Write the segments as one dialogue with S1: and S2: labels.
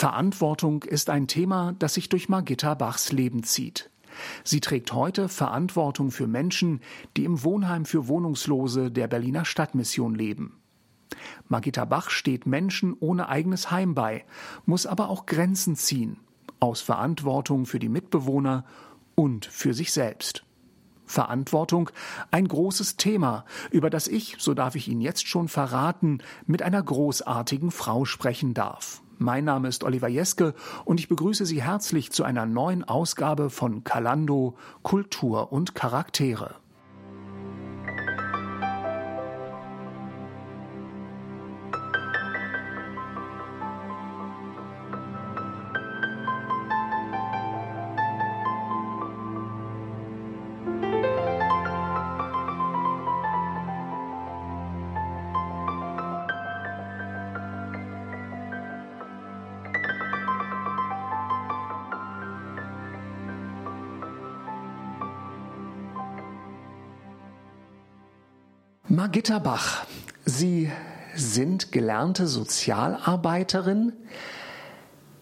S1: Verantwortung ist ein Thema, das sich durch Margitta Bachs Leben zieht. Sie trägt heute Verantwortung für Menschen, die im Wohnheim für Wohnungslose der Berliner Stadtmission leben. Margitta Bach steht Menschen ohne eigenes Heim bei, muss aber auch Grenzen ziehen, aus Verantwortung für die Mitbewohner und für sich selbst. Verantwortung ein großes Thema, über das ich, so darf ich Ihnen jetzt schon verraten, mit einer großartigen Frau sprechen darf. Mein Name ist Oliver Jeske und ich begrüße Sie herzlich zu einer neuen Ausgabe von Kalando Kultur und Charaktere. Margitta Bach, Sie sind gelernte Sozialarbeiterin,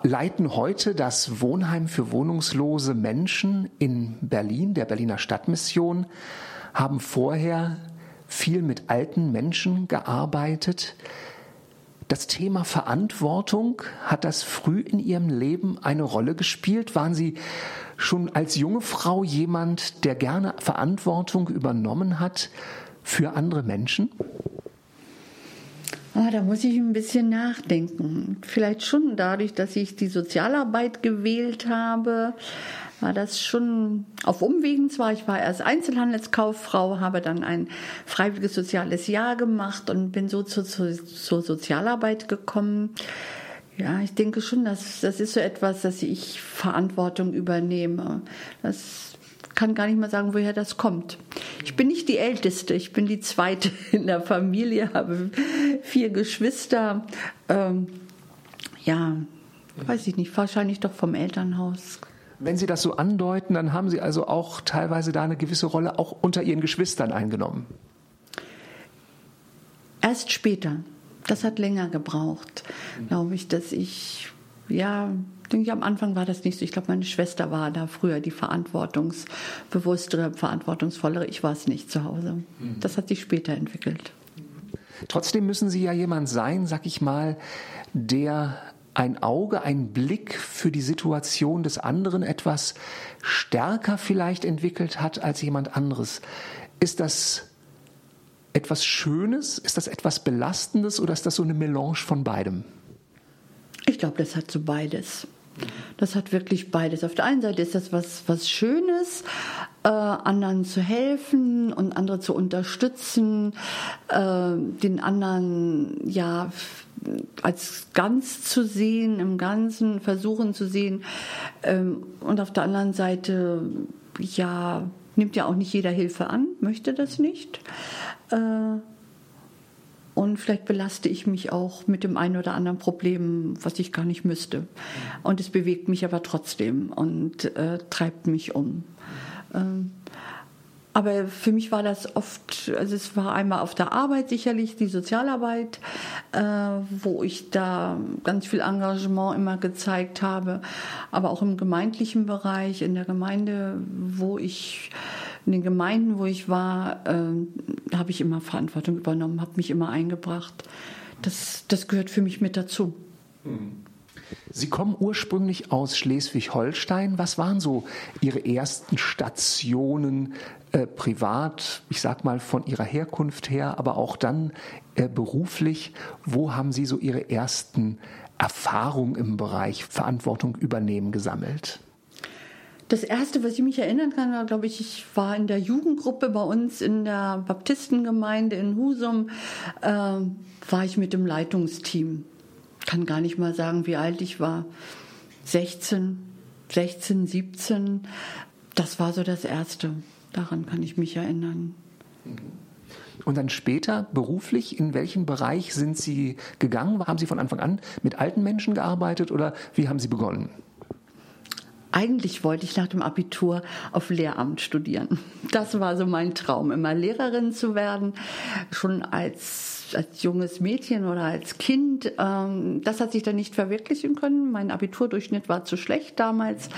S1: leiten heute das Wohnheim für wohnungslose Menschen in Berlin, der Berliner Stadtmission, haben vorher viel mit alten Menschen gearbeitet. Das Thema Verantwortung, hat das früh in Ihrem Leben eine Rolle gespielt? Waren Sie schon als junge Frau jemand, der gerne Verantwortung übernommen hat für andere Menschen?
S2: Oh, da muss ich ein bisschen nachdenken. Vielleicht schon dadurch, dass ich die Sozialarbeit gewählt habe, war das schon auf Umwegen zwar. Ich war erst Einzelhandelskauffrau, habe dann ein freiwilliges soziales Jahr gemacht und bin so zur, zur, zur Sozialarbeit gekommen. Ja, ich denke schon, dass das ist so etwas, dass ich Verantwortung übernehme. Das kann gar nicht mal sagen, woher das kommt. Ich bin nicht die Älteste, ich bin die Zweite in der Familie, habe vier Geschwister. Ähm, ja, weiß ich nicht, wahrscheinlich doch vom Elternhaus.
S1: Wenn Sie das so andeuten, dann haben Sie also auch teilweise da eine gewisse Rolle auch unter Ihren Geschwistern eingenommen.
S2: Erst später. Das hat länger gebraucht, glaube ich, dass ich ja denke ich, am Anfang war das nicht so. Ich glaube, meine Schwester war da früher die verantwortungsbewusstere, verantwortungsvollere. Ich war es nicht zu Hause. Mhm. Das hat sich später entwickelt.
S1: Trotzdem müssen Sie ja jemand sein, sag ich mal, der ein Auge, ein Blick für die Situation des anderen etwas stärker vielleicht entwickelt hat als jemand anderes. Ist das etwas Schönes? Ist das etwas Belastendes oder ist das so eine Melange von beidem?
S2: Ich glaube, das hat so beides. Das hat wirklich beides. Auf der einen Seite ist das was, was Schönes, äh, anderen zu helfen und andere zu unterstützen, äh, den anderen ja als ganz zu sehen, im Ganzen versuchen zu sehen. Ähm, und auf der anderen Seite, ja, nimmt ja auch nicht jeder Hilfe an, möchte das nicht. Äh, und vielleicht belaste ich mich auch mit dem einen oder anderen Problem, was ich gar nicht müsste. Und es bewegt mich aber trotzdem und äh, treibt mich um. Ähm, aber für mich war das oft, also es war einmal auf der Arbeit sicherlich, die Sozialarbeit, äh, wo ich da ganz viel Engagement immer gezeigt habe, aber auch im gemeindlichen Bereich, in der Gemeinde, wo ich in den Gemeinden, wo ich war, äh, habe ich immer Verantwortung übernommen, habe mich immer eingebracht. Das, das gehört für mich mit dazu.
S1: Sie kommen ursprünglich aus Schleswig-Holstein. Was waren so Ihre ersten Stationen äh, privat, ich sag mal von Ihrer Herkunft her, aber auch dann äh, beruflich? Wo haben Sie so Ihre ersten Erfahrungen im Bereich Verantwortung übernehmen gesammelt?
S2: Das erste, was ich mich erinnern kann, war, glaube ich, ich war in der Jugendgruppe bei uns in der Baptistengemeinde in Husum, äh, war ich mit dem Leitungsteam. Kann gar nicht mal sagen, wie alt ich war. 16, 16, 17. Das war so das Erste. Daran kann ich mich erinnern.
S1: Und dann später beruflich, in welchen Bereich sind Sie gegangen? Haben Sie von Anfang an mit alten Menschen gearbeitet oder wie haben Sie begonnen?
S2: Eigentlich wollte ich nach dem Abitur auf Lehramt studieren. Das war so mein Traum, immer Lehrerin zu werden. Schon als als junges Mädchen oder als Kind, ähm, das hat sich dann nicht verwirklichen können. Mein Abiturdurchschnitt war zu schlecht damals.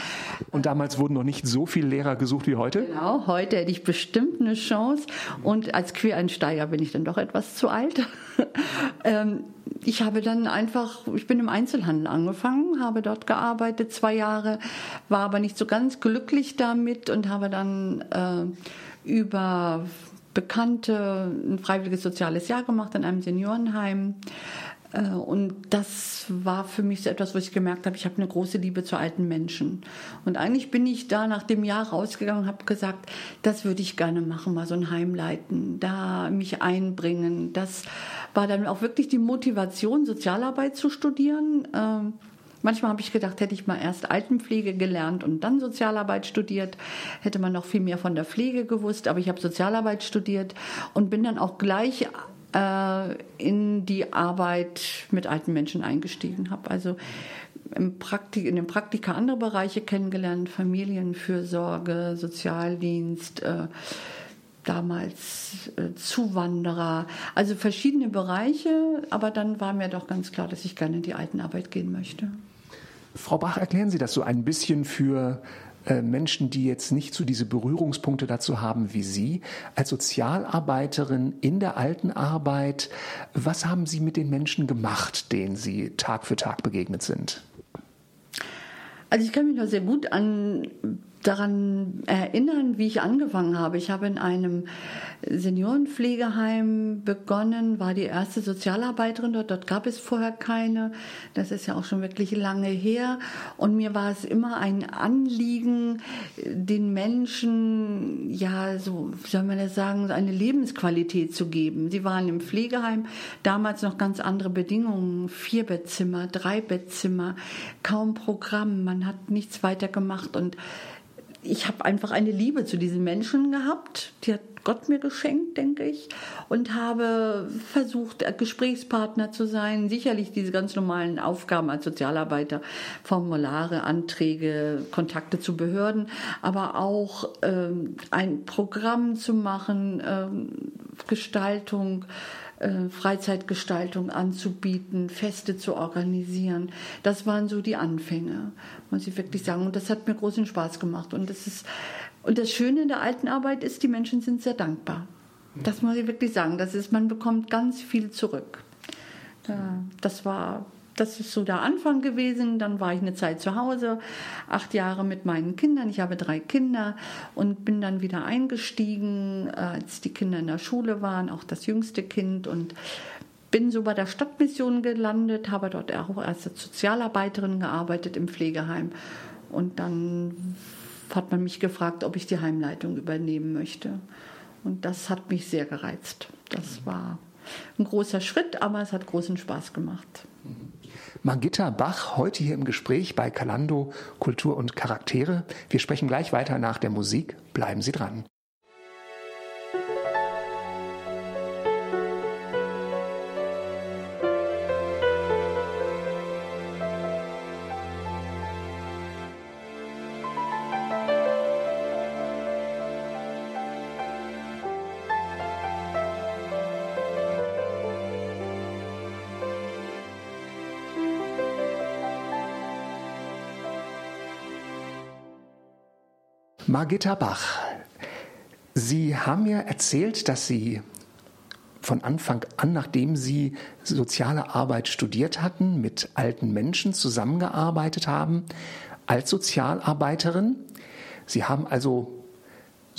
S1: Und damals wurden noch nicht so viele Lehrer gesucht wie heute?
S2: Genau, heute hätte ich bestimmt eine Chance. Und als Quereinsteiger bin ich dann doch etwas zu alt. ähm, ich habe dann einfach, ich bin im Einzelhandel angefangen, habe dort gearbeitet zwei Jahre, war aber nicht so ganz glücklich damit und habe dann äh, über Bekannte ein freiwilliges soziales Jahr gemacht in einem Seniorenheim. Äh, und das war für mich so etwas, wo ich gemerkt habe, ich habe eine große Liebe zu alten Menschen. Und eigentlich bin ich da nach dem Jahr rausgegangen und habe gesagt, das würde ich gerne machen, mal so ein Heim leiten, da mich einbringen. Das war dann auch wirklich die Motivation, Sozialarbeit zu studieren. Manchmal habe ich gedacht, hätte ich mal erst Altenpflege gelernt und dann Sozialarbeit studiert, hätte man noch viel mehr von der Pflege gewusst. Aber ich habe Sozialarbeit studiert und bin dann auch gleich äh, in die Arbeit mit alten Menschen eingestiegen. Habe also im Praktik, in den Praktika andere Bereiche kennengelernt, Familienfürsorge, Sozialdienst. Äh, damals äh, Zuwanderer, also verschiedene Bereiche, aber dann war mir doch ganz klar, dass ich gerne in die Altenarbeit gehen möchte.
S1: Frau Bach, erklären Sie das so ein bisschen für äh, Menschen, die jetzt nicht so diese Berührungspunkte dazu haben wie Sie. Als Sozialarbeiterin in der Altenarbeit, was haben Sie mit den Menschen gemacht, denen Sie Tag für Tag begegnet sind?
S2: Also ich kann mich noch sehr gut an daran erinnern, wie ich angefangen habe. Ich habe in einem Seniorenpflegeheim begonnen, war die erste Sozialarbeiterin dort. Dort gab es vorher keine. Das ist ja auch schon wirklich lange her. Und mir war es immer ein Anliegen, den Menschen, ja, so, soll man das sagen, eine Lebensqualität zu geben. Sie waren im Pflegeheim, damals noch ganz andere Bedingungen. Vier Bettzimmer, drei Bettzimmer, kaum Programm. Man hat nichts weiter gemacht und ich habe einfach eine Liebe zu diesen Menschen gehabt. Die hat Gott mir geschenkt, denke ich. Und habe versucht, Gesprächspartner zu sein. Sicherlich diese ganz normalen Aufgaben als Sozialarbeiter, Formulare, Anträge, Kontakte zu Behörden, aber auch ähm, ein Programm zu machen, ähm, Gestaltung äh, Freizeitgestaltung anzubieten, Feste zu organisieren. Das waren so die Anfänge, muss ich wirklich sagen. Und das hat mir großen Spaß gemacht. Und das ist, und das Schöne in der alten Arbeit ist, die Menschen sind sehr dankbar. Das muss ich wirklich sagen. Das ist, man bekommt ganz viel zurück. Das war das ist so der Anfang gewesen. Dann war ich eine Zeit zu Hause, acht Jahre mit meinen Kindern. Ich habe drei Kinder und bin dann wieder eingestiegen, äh, als die Kinder in der Schule waren, auch das jüngste Kind und bin so bei der Stadtmission gelandet, habe dort auch als Sozialarbeiterin gearbeitet im Pflegeheim und dann hat man mich gefragt, ob ich die Heimleitung übernehmen möchte. Und das hat mich sehr gereizt. Das war ein großer Schritt, aber es hat großen Spaß gemacht.
S1: Magitta Bach heute hier im Gespräch bei Kalando Kultur und Charaktere. Wir sprechen gleich weiter nach der Musik. Bleiben Sie dran. Margitta Bach, Sie haben mir erzählt, dass Sie von Anfang an, nachdem Sie soziale Arbeit studiert hatten, mit alten Menschen zusammengearbeitet haben als Sozialarbeiterin. Sie haben also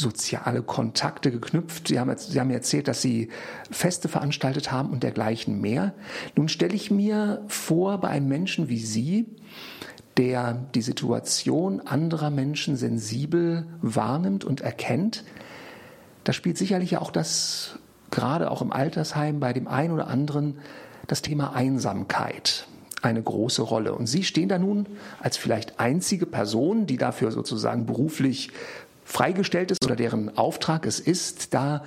S1: soziale Kontakte geknüpft. Sie haben, Sie haben erzählt, dass Sie Feste veranstaltet haben und dergleichen mehr. Nun stelle ich mir vor, bei einem Menschen wie Sie, der die Situation anderer Menschen sensibel wahrnimmt und erkennt, da spielt sicherlich auch das, gerade auch im Altersheim bei dem einen oder anderen, das Thema Einsamkeit eine große Rolle. Und Sie stehen da nun als vielleicht einzige Person, die dafür sozusagen beruflich freigestellt ist oder deren Auftrag es ist, da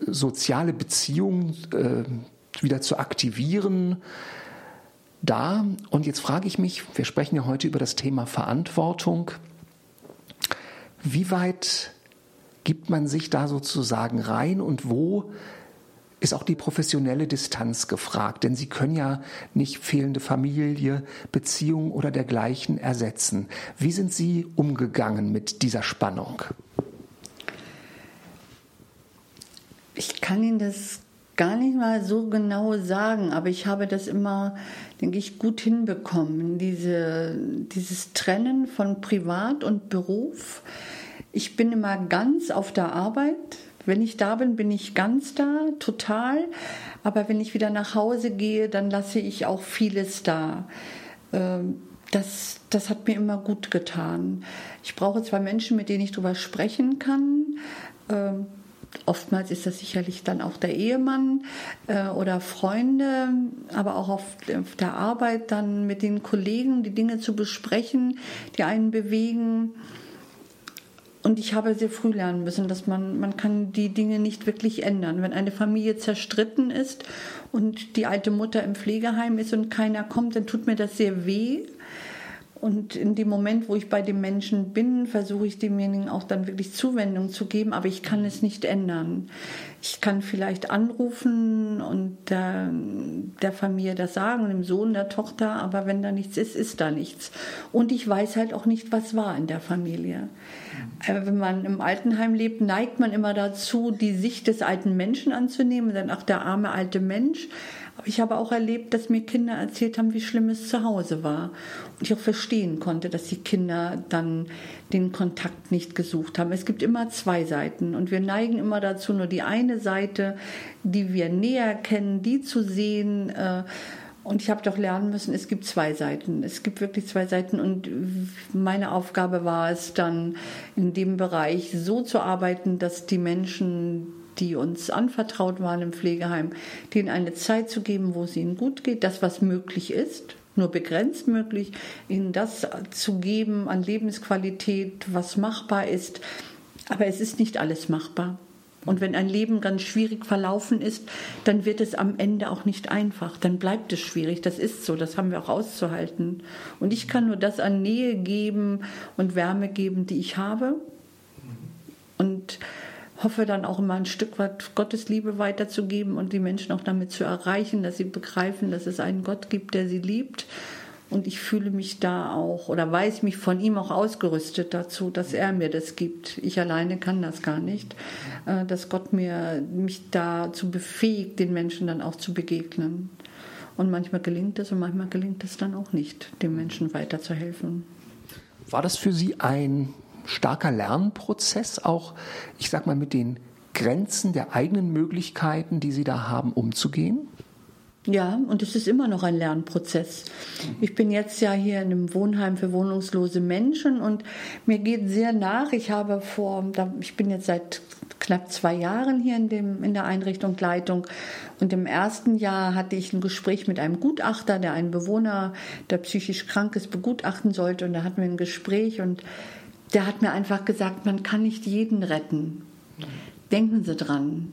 S1: soziale Beziehungen äh, wieder zu aktivieren, da. Und jetzt frage ich mich, wir sprechen ja heute über das Thema Verantwortung. Wie weit gibt man sich da sozusagen rein und wo ist auch die professionelle Distanz gefragt, denn Sie können ja nicht fehlende Familie, Beziehung oder dergleichen ersetzen. Wie sind Sie umgegangen mit dieser Spannung?
S2: Ich kann Ihnen das gar nicht mal so genau sagen, aber ich habe das immer, denke ich, gut hinbekommen, diese, dieses Trennen von Privat und Beruf. Ich bin immer ganz auf der Arbeit. Wenn ich da bin, bin ich ganz da, total. Aber wenn ich wieder nach Hause gehe, dann lasse ich auch vieles da. Ähm, das, das hat mir immer gut getan. Ich brauche zwar Menschen, mit denen ich darüber sprechen kann. Ähm, Oftmals ist das sicherlich dann auch der Ehemann äh, oder Freunde, aber auch auf, der Arbeit dann mit den Kollegen die Dinge zu besprechen, die einen bewegen. Und ich habe sehr früh lernen müssen, dass man, man kann die Dinge nicht wirklich ändern. Wenn eine Familie zerstritten ist und die alte Mutter im Pflegeheim ist und keiner kommt, dann tut mir das sehr weh. Und in dem Moment, wo ich bei dem Menschen bin, versuche ich demjenigen auch dann wirklich Zuwendung zu geben, aber ich kann es nicht ändern. Ich kann vielleicht anrufen und der, der Familie das sagen, dem Sohn, der Tochter, aber wenn da nichts ist, ist da nichts. Und ich weiß halt auch nicht, was war in der Familie. Mhm. Wenn man im Altenheim lebt, neigt man immer dazu, die Sicht des alten Menschen anzunehmen, dann auch der arme alte Mensch. Ich habe auch erlebt, dass mir Kinder erzählt haben, wie schlimm es zu Hause war. Und ich auch verstehen konnte, dass die Kinder dann den Kontakt nicht gesucht haben. Es gibt immer zwei Seiten und wir neigen immer dazu, nur die eine Seite, die wir näher kennen, die zu sehen. Äh, und ich habe doch lernen müssen, es gibt zwei Seiten. Es gibt wirklich zwei Seiten. Und meine Aufgabe war es dann, in dem Bereich so zu arbeiten, dass die Menschen, die uns anvertraut waren im Pflegeheim, denen eine Zeit zu geben, wo es ihnen gut geht, das, was möglich ist, nur begrenzt möglich, ihnen das zu geben an Lebensqualität, was machbar ist. Aber es ist nicht alles machbar. Und wenn ein Leben ganz schwierig verlaufen ist, dann wird es am Ende auch nicht einfach. Dann bleibt es schwierig. Das ist so. Das haben wir auch auszuhalten. Und ich kann nur das an Nähe geben und Wärme geben, die ich habe. Und hoffe dann auch immer ein Stück weit Gottes Liebe weiterzugeben und die Menschen auch damit zu erreichen, dass sie begreifen, dass es einen Gott gibt, der sie liebt. Und ich fühle mich da auch oder weiß mich von ihm auch ausgerüstet dazu, dass er mir das gibt. Ich alleine kann das gar nicht. Äh, dass Gott mir mich dazu befähigt, den Menschen dann auch zu begegnen. Und manchmal gelingt es und manchmal gelingt es dann auch nicht, dem Menschen weiterzuhelfen.
S1: War das für Sie ein starker Lernprozess, auch, ich sag mal, mit den Grenzen der eigenen Möglichkeiten, die Sie da haben, umzugehen?
S2: Ja, und es ist immer noch ein Lernprozess. Ich bin jetzt ja hier in einem Wohnheim für wohnungslose Menschen und mir geht sehr nach. Ich habe vor, ich bin jetzt seit knapp zwei Jahren hier in, dem, in der Einrichtung Leitung und im ersten Jahr hatte ich ein Gespräch mit einem Gutachter, der einen Bewohner, der psychisch krank ist, begutachten sollte und da hatten wir ein Gespräch und der hat mir einfach gesagt, man kann nicht jeden retten. Denken Sie dran,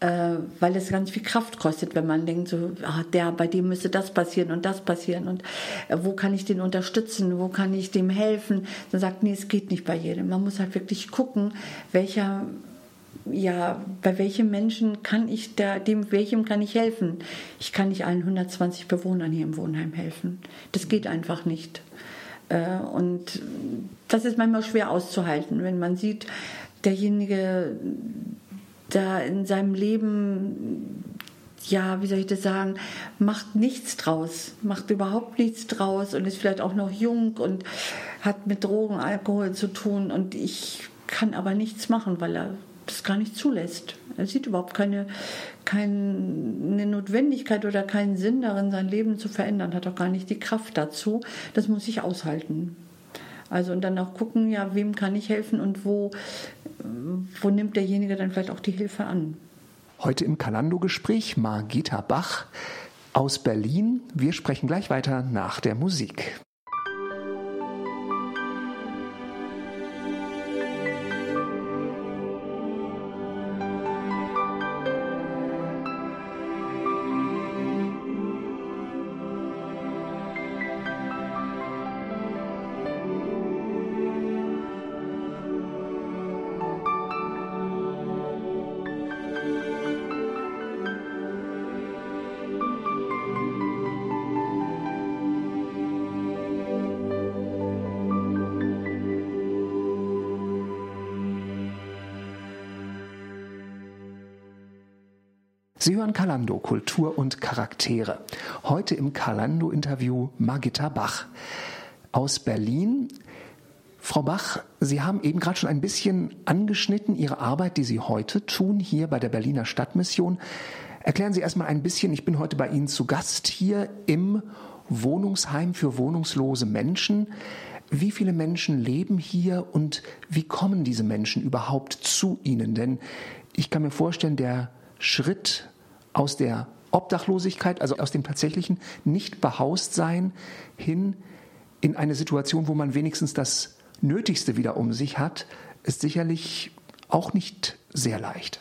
S2: äh, weil es ganz viel Kraft kostet, wenn man denkt, so, ah, der, bei dem müsste das passieren und das passieren und äh, wo kann ich den unterstützen, wo kann ich dem helfen? Dann sagt, nee, es geht nicht bei jedem. Man muss halt wirklich gucken, welcher ja, bei welchem Menschen kann ich da, dem welchem kann ich helfen? Ich kann nicht allen 120 Bewohnern hier im Wohnheim helfen. Das geht einfach nicht. Äh, und das ist manchmal schwer auszuhalten, wenn man sieht, derjenige da in seinem Leben, ja, wie soll ich das sagen, macht nichts draus, macht überhaupt nichts draus und ist vielleicht auch noch jung und hat mit Drogen, Alkohol zu tun und ich kann aber nichts machen, weil er das gar nicht zulässt. Er sieht überhaupt keine, keine Notwendigkeit oder keinen Sinn darin, sein Leben zu verändern, hat auch gar nicht die Kraft dazu. Das muss ich aushalten. Also und dann auch gucken, ja, wem kann ich helfen und wo, wo nimmt derjenige dann vielleicht auch die Hilfe an.
S1: Heute im Kalando-Gespräch Margita Bach aus Berlin. Wir sprechen gleich weiter nach der Musik. Sie hören Kalando, Kultur und Charaktere. Heute im Kalando-Interview Margitta Bach aus Berlin. Frau Bach, Sie haben eben gerade schon ein bisschen angeschnitten Ihre Arbeit, die Sie heute tun, hier bei der Berliner Stadtmission. Erklären Sie erstmal ein bisschen, ich bin heute bei Ihnen zu Gast hier im Wohnungsheim für wohnungslose Menschen. Wie viele Menschen leben hier und wie kommen diese Menschen überhaupt zu Ihnen? Denn ich kann mir vorstellen, der Schritt aus der Obdachlosigkeit, also aus dem tatsächlichen Nicht-Behaust-Sein hin in eine Situation, wo man wenigstens das Nötigste wieder um sich hat, ist sicherlich auch nicht sehr leicht.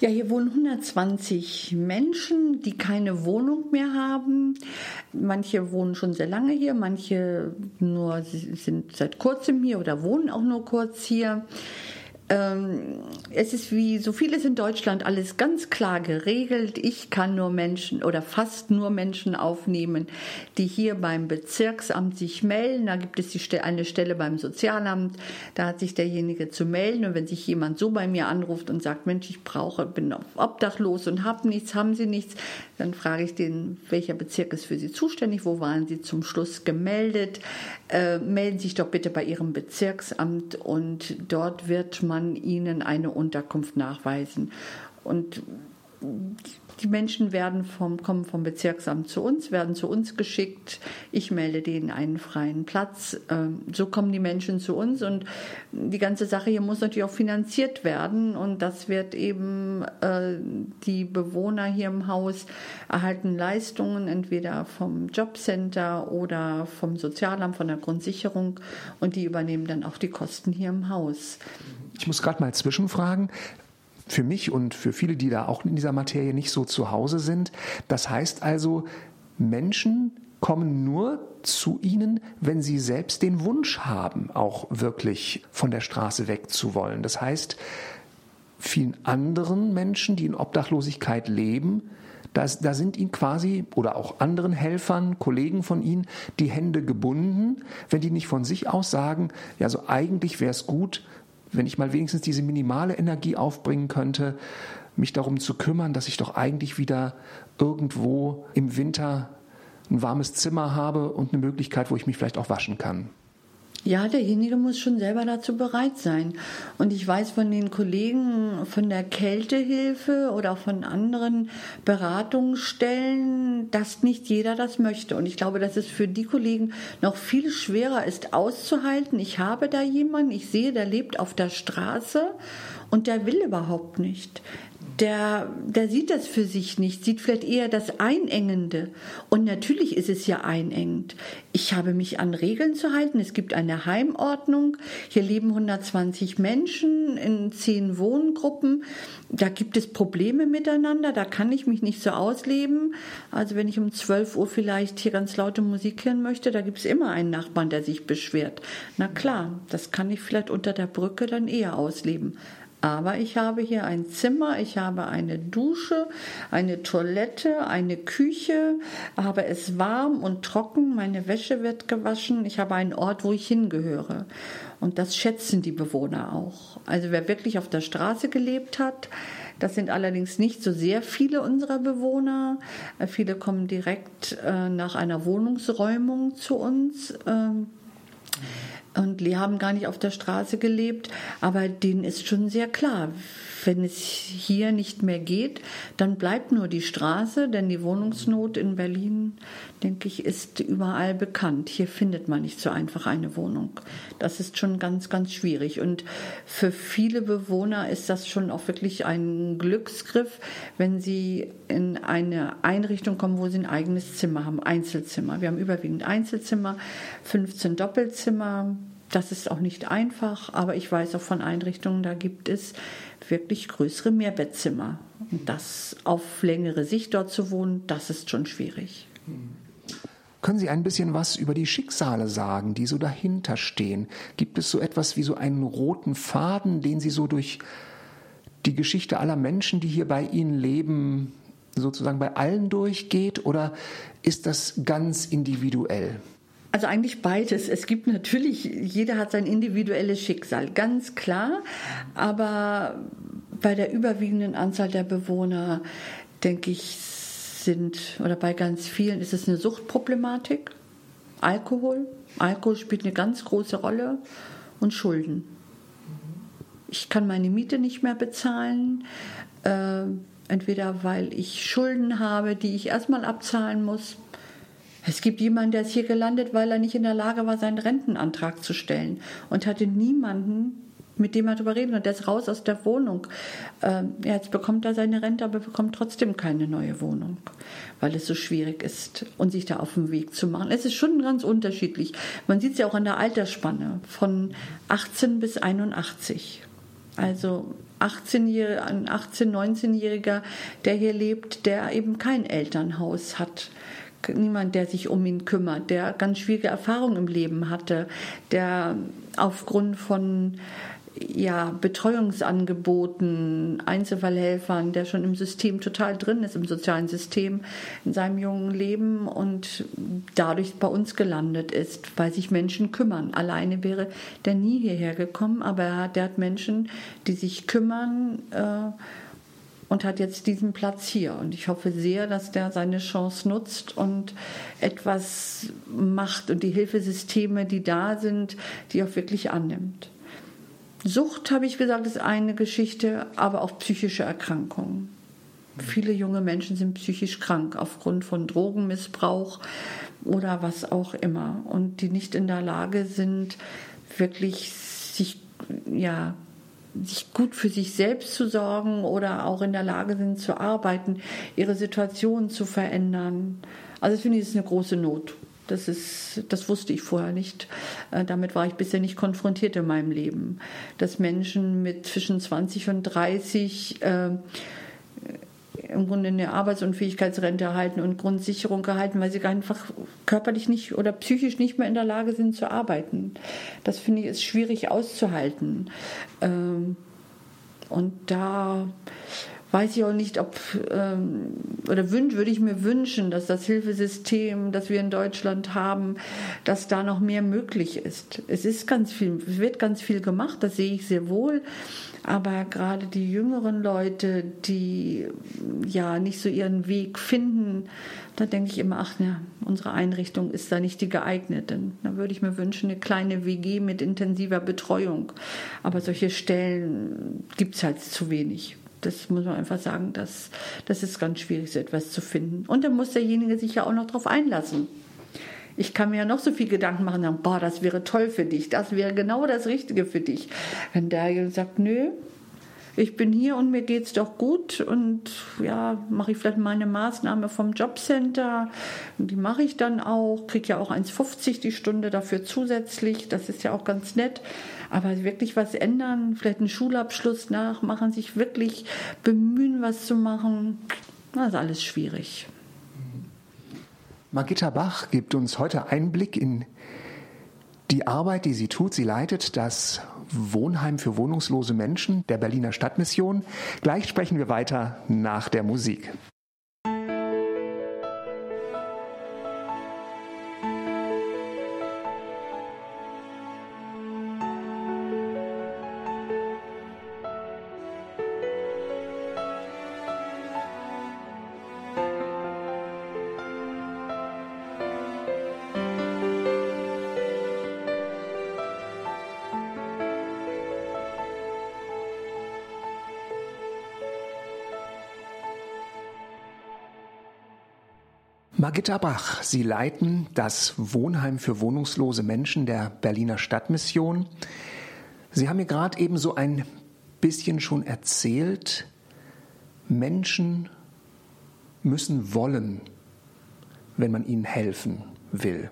S2: Ja, hier wohnen 120 Menschen, die keine Wohnung mehr haben. Manche wohnen schon sehr lange hier, manche nur sind seit kurzem hier oder wohnen auch nur kurz hier. Ähm, es ist wie so vieles in Deutschland alles ganz klar geregelt. Ich kann nur Menschen oder fast nur Menschen aufnehmen, die hier beim Bezirksamt sich melden. Da gibt es die, eine Stelle beim Sozialamt, da hat sich derjenige zu melden. Und wenn sich jemand so bei mir anruft und sagt, Mensch, ich brauche, bin obdachlos und habe nichts, haben Sie nichts, dann frage ich den, welcher Bezirk ist für Sie zuständig, wo waren Sie zum Schluss gemeldet. Äh, melden Sie sich doch bitte bei Ihrem Bezirksamt und dort wird man man ihnen eine Unterkunft nachweisen. Und die Menschen werden vom, kommen vom Bezirksamt zu uns, werden zu uns geschickt. Ich melde denen einen freien Platz. Ähm, so kommen die Menschen zu uns und die ganze Sache hier muss natürlich auch finanziert werden und das wird eben äh, die Bewohner hier im Haus erhalten Leistungen entweder vom Jobcenter oder vom Sozialamt, von der Grundsicherung und die übernehmen dann auch die Kosten hier im Haus.
S1: Ich muss gerade mal zwischenfragen für mich und für viele, die da auch in dieser Materie nicht so zu Hause sind. Das heißt also, Menschen kommen nur zu ihnen, wenn sie selbst den Wunsch haben, auch wirklich von der Straße wegzuwollen. Das heißt, vielen anderen Menschen, die in Obdachlosigkeit leben, da, da sind ihnen quasi oder auch anderen Helfern, Kollegen von ihnen, die Hände gebunden, wenn die nicht von sich aus sagen, ja, so eigentlich wäre es gut, wenn ich mal wenigstens diese minimale Energie aufbringen könnte, mich darum zu kümmern, dass ich doch eigentlich wieder irgendwo im Winter ein warmes Zimmer habe und eine Möglichkeit, wo ich mich vielleicht auch waschen kann.
S2: Ja, derjenige muss schon selber dazu bereit sein. Und ich weiß von den Kollegen von der Kältehilfe oder von anderen Beratungsstellen, dass nicht jeder das möchte. Und ich glaube, dass es für die Kollegen noch viel schwerer ist auszuhalten. Ich habe da jemanden, ich sehe, der lebt auf der Straße und der will überhaupt nicht der, der sieht das für sich nicht, sieht vielleicht eher das Einengende. Und natürlich ist es ja einengend. Ich habe mich an Regeln zu halten. Es gibt eine Heimordnung. Hier leben 120 Menschen in zehn Wohngruppen. Da gibt es Probleme miteinander. Da kann ich mich nicht so ausleben. Also wenn ich um 12 Uhr vielleicht hier ganz laute Musik hören möchte, da gibt es immer einen Nachbarn, der sich beschwert. Na klar, das kann ich vielleicht unter der Brücke dann eher ausleben. Aber ich habe hier ein Zimmer, ich habe eine Dusche, eine Toilette, eine Küche, habe es warm und trocken, meine Wäsche wird gewaschen, ich habe einen Ort, wo ich hingehöre. Und das schätzen die Bewohner auch. Also wer wirklich auf der Straße gelebt hat, das sind allerdings nicht so sehr viele unserer Bewohner. Äh, viele kommen direkt äh, nach einer Wohnungsräumung zu uns. Und die haben gar nicht auf der Straße gelebt, aber denen ist schon sehr klar, wenn es hier nicht mehr geht, dann bleibt nur die Straße, denn die Wohnungsnot in Berlin, denke ich, ist überall bekannt. Hier findet man nicht so einfach eine Wohnung. Das ist schon ganz, ganz schwierig. Und für viele Bewohner ist das schon auch wirklich ein Glücksgriff, wenn sie in eine Einrichtung kommen, wo sie ein eigenes Zimmer haben, Einzelzimmer. Wir haben überwiegend Einzelzimmer, 15 Doppelzimmer, das ist auch nicht einfach, aber ich weiß auch von Einrichtungen, da gibt es wirklich größere Mehrbettzimmer. Und das auf längere Sicht dort zu wohnen, das ist schon schwierig.
S1: Können Sie ein bisschen was über die Schicksale sagen, die so dahinter stehen? Gibt es so etwas wie so einen roten Faden, den Sie so durch die Geschichte aller Menschen, die hier bei Ihnen leben, sozusagen bei allen durchgeht? Oder ist das ganz individuell?
S2: Also eigentlich beides. Es gibt natürlich, jeder hat sein individuelles Schicksal, ganz klar. Aber bei der überwiegenden Anzahl der Bewohner denke ich, sind, oder bei ganz vielen ist es eine Suchtproblematik. Alkohol. Alkohol spielt eine ganz große Rolle und Schulden. Ich kann meine Miete nicht mehr bezahlen. Äh, entweder weil ich Schulden habe, die ich erstmal abzahlen muss. Es gibt jemanden, der ist hier gelandet, weil er nicht in der Lage war, seinen Rentenantrag zu stellen und hatte niemanden, mit dem er darüber reden und der ist raus aus der Wohnung. Ähm, jetzt bekommt er seine Rente, aber bekommt trotzdem keine neue Wohnung, weil es so schwierig ist und sich da auf den Weg zu machen. Es ist schon ganz unterschiedlich. Man sieht es ja auch an der Altersspanne von 18 bis 81. Also 18 ein 18-, 19-Jähriger, der hier lebt, der eben kein Elternhaus hat niemand, der sich um ihn kümmert, der ganz schwierige Erfahrungen im Leben hatte, der aufgrund von ja, Betreuungsangeboten, Einzelfallhelfern, der schon im System total drin ist, im sozialen System, in seinem jungen Leben und dadurch bei uns gelandet ist, weil sich Menschen kümmern. Alleine wäre der nie hierher gekommen, aber er der hat Menschen, die sich kümmern äh, und hat jetzt diesen Platz hier. Und ich hoffe sehr, dass der seine Chance nutzt und etwas macht und die Hilfesysteme, die da sind, die auch wirklich annimmt. Sucht, habe ich gesagt, ist eine Geschichte, aber auch psychische Erkrankungen. Viele junge Menschen sind psychisch krank aufgrund von Drogenmissbrauch oder was auch immer und die nicht in der Lage sind, wirklich sich, ja, sich gut für sich selbst zu sorgen oder auch in der Lage sind zu arbeiten, ihre Situation zu verändern. Also das finde ich ist eine große Not. Das, ist, das wusste ich vorher nicht. Äh, damit war ich bisher nicht konfrontiert in meinem Leben. Dass Menschen mit zwischen 20 und 30 äh, im Grunde eine Arbeitsunfähigkeitsrente erhalten und Grundsicherung erhalten, weil sie einfach körperlich nicht oder psychisch nicht mehr in der Lage sind zu arbeiten. Das finde ich ist schwierig auszuhalten. Ähm, und da weiß ich auch nicht, ob ähm, oder würde ich mir wünschen, dass das Hilfesystem, das wir in Deutschland haben, dass da noch mehr möglich ist. Es ist ganz viel, es wird ganz viel gemacht, das sehe ich sehr wohl. Aber gerade die jüngeren Leute, die ja nicht so ihren Weg finden, da denke ich immer, ach ja, unsere Einrichtung ist da nicht die geeignete. Da würde ich mir wünschen, eine kleine WG mit intensiver Betreuung. Aber solche Stellen gibt es halt zu wenig das muss man einfach sagen, das, das ist ganz schwierig, so etwas zu finden. Und dann muss derjenige sich ja auch noch darauf einlassen. Ich kann mir ja noch so viel Gedanken machen, sagen, boah, das wäre toll für dich, das wäre genau das Richtige für dich. Wenn der sagt, nö, ich bin hier und mir geht es doch gut und ja, mache ich vielleicht meine Maßnahme vom Jobcenter. Die mache ich dann auch, kriege ja auch 1,50 die Stunde dafür zusätzlich. Das ist ja auch ganz nett. Aber wirklich was ändern, vielleicht einen Schulabschluss nachmachen, sich wirklich bemühen, was zu machen, das ist alles schwierig.
S1: Margitta Bach gibt uns heute Einblick in die Arbeit, die sie tut. Sie leitet das Wohnheim für wohnungslose Menschen der Berliner Stadtmission. Gleich sprechen wir weiter nach der Musik. Margitta Bach, Sie leiten das Wohnheim für wohnungslose Menschen der Berliner Stadtmission. Sie haben mir gerade eben so ein bisschen schon erzählt, Menschen müssen wollen, wenn man ihnen helfen will.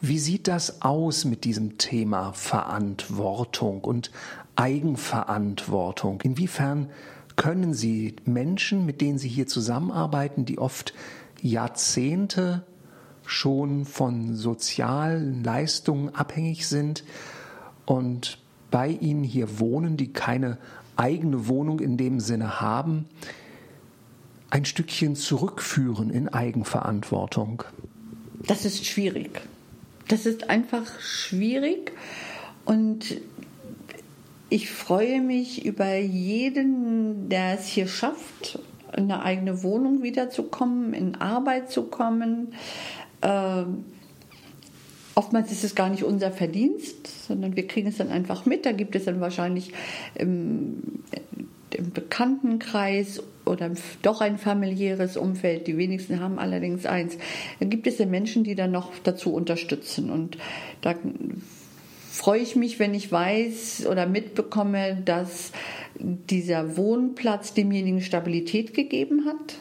S1: Wie sieht das aus mit diesem Thema Verantwortung und Eigenverantwortung? Inwiefern können Sie Menschen, mit denen Sie hier zusammenarbeiten, die oft Jahrzehnte schon von sozialen Leistungen abhängig sind und bei ihnen hier wohnen, die keine eigene Wohnung in dem Sinne haben, ein Stückchen zurückführen in Eigenverantwortung?
S2: Das ist schwierig. Das ist einfach schwierig und ich freue mich über jeden, der es hier schafft in eine eigene Wohnung wiederzukommen, in Arbeit zu kommen. Äh, oftmals ist es gar nicht unser Verdienst, sondern wir kriegen es dann einfach mit. Da gibt es dann wahrscheinlich im, im Bekanntenkreis oder doch ein familiäres Umfeld. Die wenigsten haben allerdings eins. Da gibt es ja Menschen, die dann noch dazu unterstützen. Und da freue ich mich, wenn ich weiß oder mitbekomme, dass dieser Wohnplatz demjenigen Stabilität gegeben hat.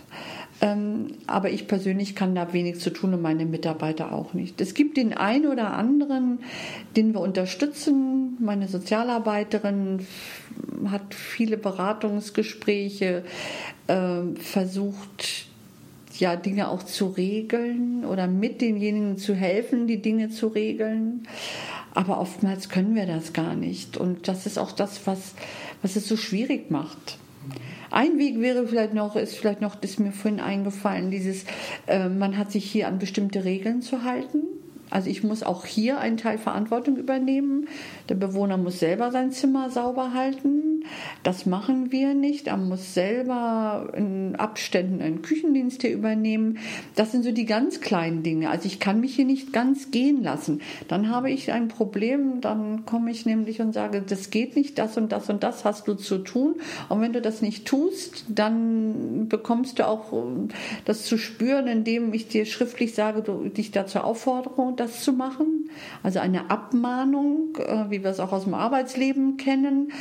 S2: Ähm, aber ich persönlich kann da wenig zu tun und meine Mitarbeiter auch nicht. Es gibt den einen oder anderen, den wir unterstützen. Meine Sozialarbeiterin hat viele Beratungsgespräche, äh, versucht, ja, Dinge auch zu regeln oder mit denjenigen zu helfen, die Dinge zu regeln. Aber oftmals können wir das gar nicht. Und das ist auch das, was, was es so schwierig macht. Ein Weg wäre vielleicht noch, ist vielleicht noch, das ist mir vorhin eingefallen, dieses, äh, man hat sich hier an bestimmte Regeln zu halten. Also ich muss auch hier einen Teil Verantwortung übernehmen. Der Bewohner muss selber sein Zimmer sauber halten. Das machen wir nicht. Er muss selber in Abständen einen Küchendienst hier übernehmen. Das sind so die ganz kleinen Dinge. Also ich kann mich hier nicht ganz gehen lassen. Dann habe ich ein Problem. Dann komme ich nämlich und sage, das geht nicht, das und das und das hast du zu tun. Und wenn du das nicht tust, dann bekommst du auch das zu spüren, indem ich dir schriftlich sage, du, dich dazu auffordere das zu machen. Also eine Abmahnung, äh, wie wir es auch aus dem Arbeitsleben kennen.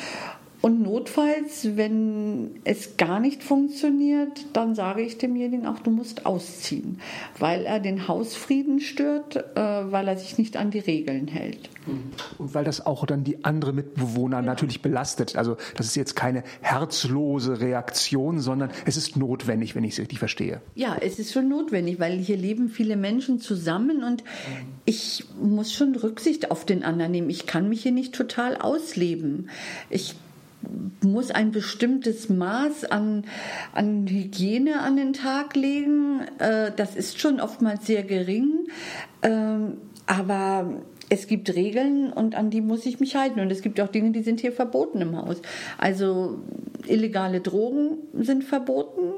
S2: Und notfalls, wenn es gar nicht funktioniert, dann sage ich demjenigen auch, du musst ausziehen, weil er den Hausfrieden stört, äh, weil er sich nicht an die Regeln hält.
S1: Und weil das auch dann die anderen Mitbewohner ja. natürlich belastet. Also das ist jetzt keine herzlose Reaktion, sondern es ist notwendig, wenn ich es richtig verstehe.
S2: Ja, es ist schon notwendig, weil hier leben viele Menschen zusammen und ich muss schon Rücksicht auf den anderen nehmen. Ich kann mich hier nicht total ausleben. Ich muss ein bestimmtes Maß an, an Hygiene an den Tag legen. Äh, das ist schon oftmals sehr gering. Ähm, aber es gibt Regeln und an die muss ich mich halten. Und es gibt auch Dinge, die sind hier verboten im Haus. Also illegale Drogen sind verboten.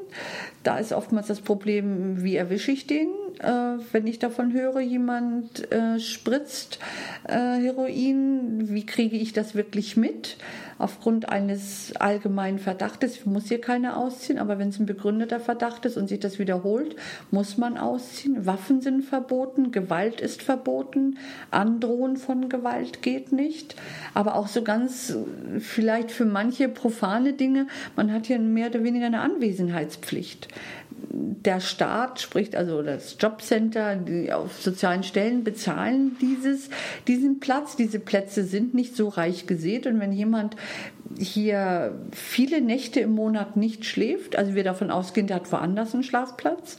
S2: Da ist oftmals das Problem, wie erwische ich den? Äh, wenn ich davon höre, jemand äh, spritzt äh, Heroin, wie kriege ich das wirklich mit? Aufgrund eines allgemeinen Verdachtes muss hier keiner ausziehen, aber wenn es ein begründeter Verdacht ist und sich das wiederholt, muss man ausziehen. Waffen sind verboten, Gewalt ist verboten, Androhen von Gewalt geht nicht. Aber auch so ganz vielleicht für manche profane Dinge, man hat hier mehr oder weniger eine Anwesenheitspflicht der Staat, spricht also das Jobcenter, die auf sozialen Stellen bezahlen dieses, diesen Platz. Diese Plätze sind nicht so reich gesät. Und wenn jemand hier viele Nächte im Monat nicht schläft, also wir davon ausgehen, der hat woanders einen Schlafplatz,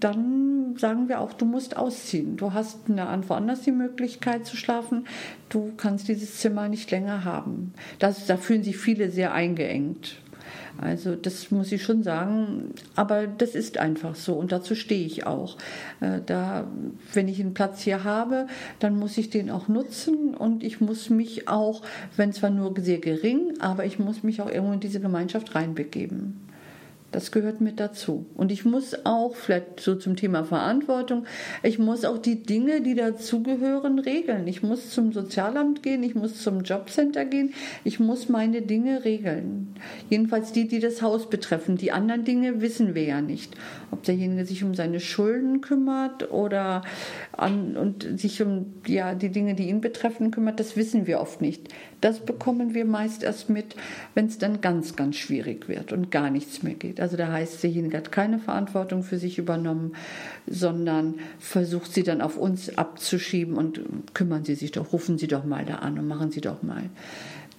S2: dann sagen wir auch, du musst ausziehen. Du hast eine, woanders die Möglichkeit zu schlafen. Du kannst dieses Zimmer nicht länger haben. Das, da fühlen sich viele sehr eingeengt. Also das muss ich schon sagen, aber das ist einfach so und dazu stehe ich auch. Äh, da, wenn ich einen Platz hier habe, dann muss ich den auch nutzen und ich muss mich auch, wenn zwar nur sehr gering, aber ich muss mich auch irgendwo in diese Gemeinschaft reinbegeben. Das gehört mit dazu. Und ich muss auch, vielleicht so zum Thema Verantwortung, ich muss auch die Dinge, die dazugehören, regeln. Ich muss zum Sozialamt gehen, ich muss zum Jobcenter gehen, ich muss meine Dinge regeln. Jedenfalls die, die das Haus betreffen. Die anderen Dinge wissen wir ja nicht. Ob derjenige sich um seine Schulden kümmert oder an, und sich um ja, die Dinge, die ihn betreffen, kümmert, das wissen wir oft nicht. Das bekommen wir meist erst mit, wenn es dann ganz, ganz schwierig wird und gar nichts mehr geht. Also da heißt, derjenige hat keine Verantwortung für sich übernommen, sondern versucht sie dann auf uns abzuschieben und kümmern Sie sich doch, rufen Sie doch mal da an und machen Sie doch mal.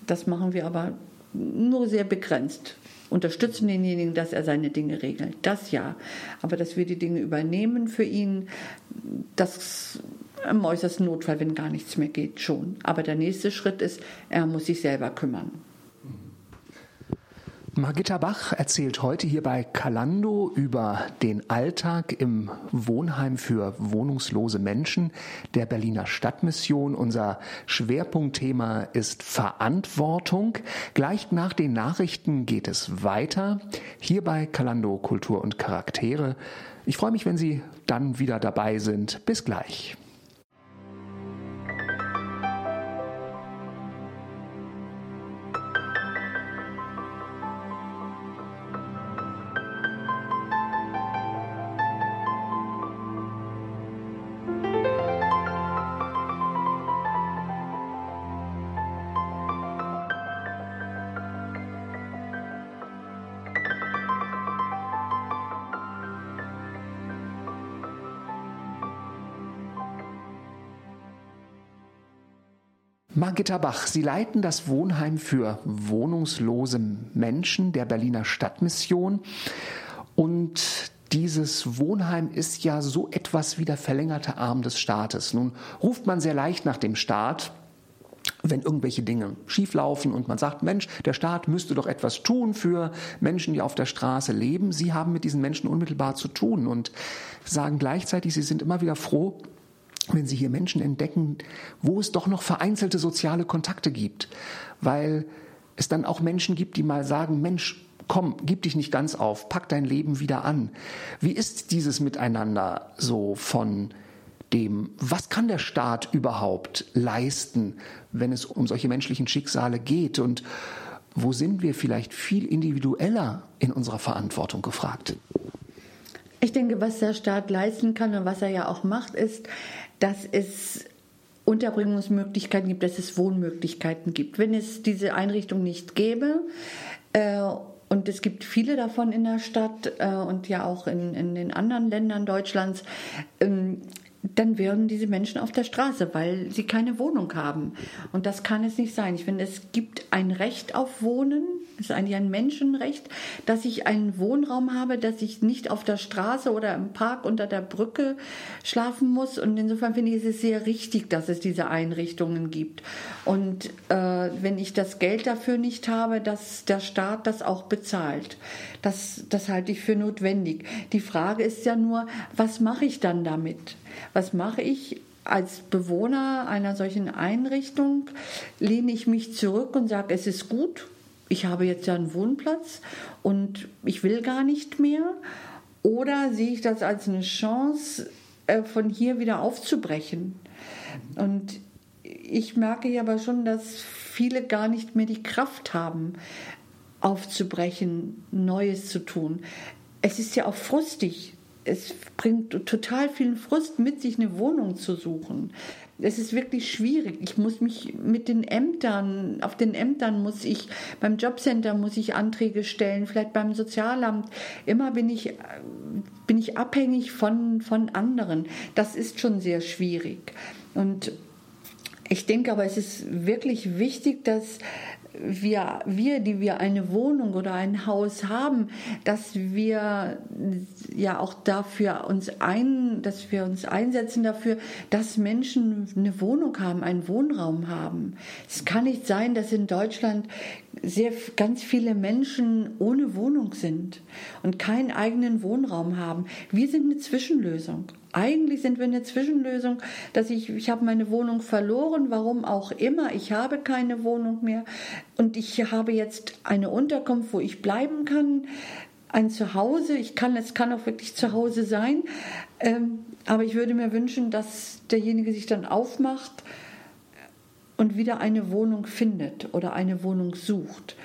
S2: Das machen wir aber nur sehr begrenzt. Unterstützen denjenigen, dass er seine Dinge regelt. Das ja. Aber dass wir die Dinge übernehmen für ihn, das im äußersten Notfall, wenn gar nichts mehr geht, schon. Aber der nächste Schritt ist, er muss sich selber kümmern.
S1: Margitta Bach erzählt heute hier bei Kalando über den Alltag im Wohnheim für wohnungslose Menschen der Berliner Stadtmission. Unser Schwerpunktthema ist Verantwortung. Gleich nach den Nachrichten geht es weiter hier bei Kalando Kultur und Charaktere. Ich freue mich, wenn Sie dann wieder dabei sind. Bis gleich. Margitta Bach, Sie leiten das Wohnheim für wohnungslose Menschen der Berliner Stadtmission. Und dieses Wohnheim ist ja so etwas wie der verlängerte Arm des Staates. Nun ruft man sehr leicht nach dem Staat, wenn irgendwelche Dinge schieflaufen und man sagt, Mensch, der Staat müsste doch etwas tun für Menschen, die auf der Straße leben. Sie haben mit diesen Menschen unmittelbar zu tun und sagen gleichzeitig, Sie sind immer wieder froh, wenn Sie hier Menschen entdecken, wo es doch noch vereinzelte soziale Kontakte gibt, weil es dann auch Menschen gibt, die mal sagen, Mensch, komm, gib dich nicht ganz auf, pack dein Leben wieder an. Wie ist dieses Miteinander so von dem, was kann der Staat überhaupt leisten, wenn es um solche menschlichen Schicksale geht und wo sind wir vielleicht viel individueller in unserer Verantwortung gefragt?
S2: Ich denke, was der Staat leisten kann und was er ja auch macht, ist, dass es Unterbringungsmöglichkeiten gibt, dass es Wohnmöglichkeiten gibt. Wenn es diese Einrichtung nicht gäbe, äh, und es gibt viele davon in der Stadt äh, und ja auch in, in den anderen Ländern Deutschlands, ähm, dann wären diese Menschen auf der Straße, weil sie keine Wohnung haben. Und das kann es nicht sein. Ich finde, es gibt ein Recht auf Wohnen. Es ist eigentlich ein Menschenrecht, dass ich einen Wohnraum habe, dass ich nicht auf der Straße oder im Park unter der Brücke schlafen muss. Und insofern finde ich es sehr richtig, dass es diese Einrichtungen gibt. Und äh, wenn ich das Geld dafür nicht habe, dass der Staat das auch bezahlt. Das, das halte ich für notwendig. Die Frage ist ja nur, was mache ich dann damit? Was mache ich als Bewohner einer solchen Einrichtung? Lehne ich mich zurück und sage, es ist gut, ich habe jetzt ja einen Wohnplatz und ich will gar nicht mehr? Oder sehe ich das als eine Chance, äh, von hier wieder aufzubrechen? Und ich merke ja aber schon, dass viele gar nicht mehr die Kraft haben, aufzubrechen, Neues zu tun. Es ist ja auch frustig, es bringt total viel Frust mit sich, eine Wohnung zu suchen. Es ist wirklich schwierig. Ich muss mich mit den Ämtern, auf den Ämtern muss ich, beim Jobcenter muss ich Anträge stellen, vielleicht beim Sozialamt. Immer bin ich, bin ich abhängig von, von anderen. Das ist schon sehr schwierig. Und ich denke aber, es ist wirklich wichtig, dass wir, wir, die wir eine Wohnung oder ein Haus haben, dass wir ja auch dafür uns ein, dass wir uns einsetzen dafür, dass Menschen eine Wohnung haben, einen Wohnraum haben. Es kann nicht sein, dass in Deutschland sehr ganz viele Menschen ohne Wohnung sind und keinen eigenen Wohnraum haben. Wir sind eine Zwischenlösung. Eigentlich sind wir eine Zwischenlösung, dass ich, ich habe meine Wohnung verloren, warum auch immer, ich habe keine Wohnung mehr. Und ich habe jetzt eine Unterkunft, wo ich bleiben kann, ein Zuhause, ich kann, es kann auch wirklich zu Hause sein, ähm, aber ich würde mir wünschen, dass derjenige sich dann aufmacht und wieder eine Wohnung findet oder eine Wohnung sucht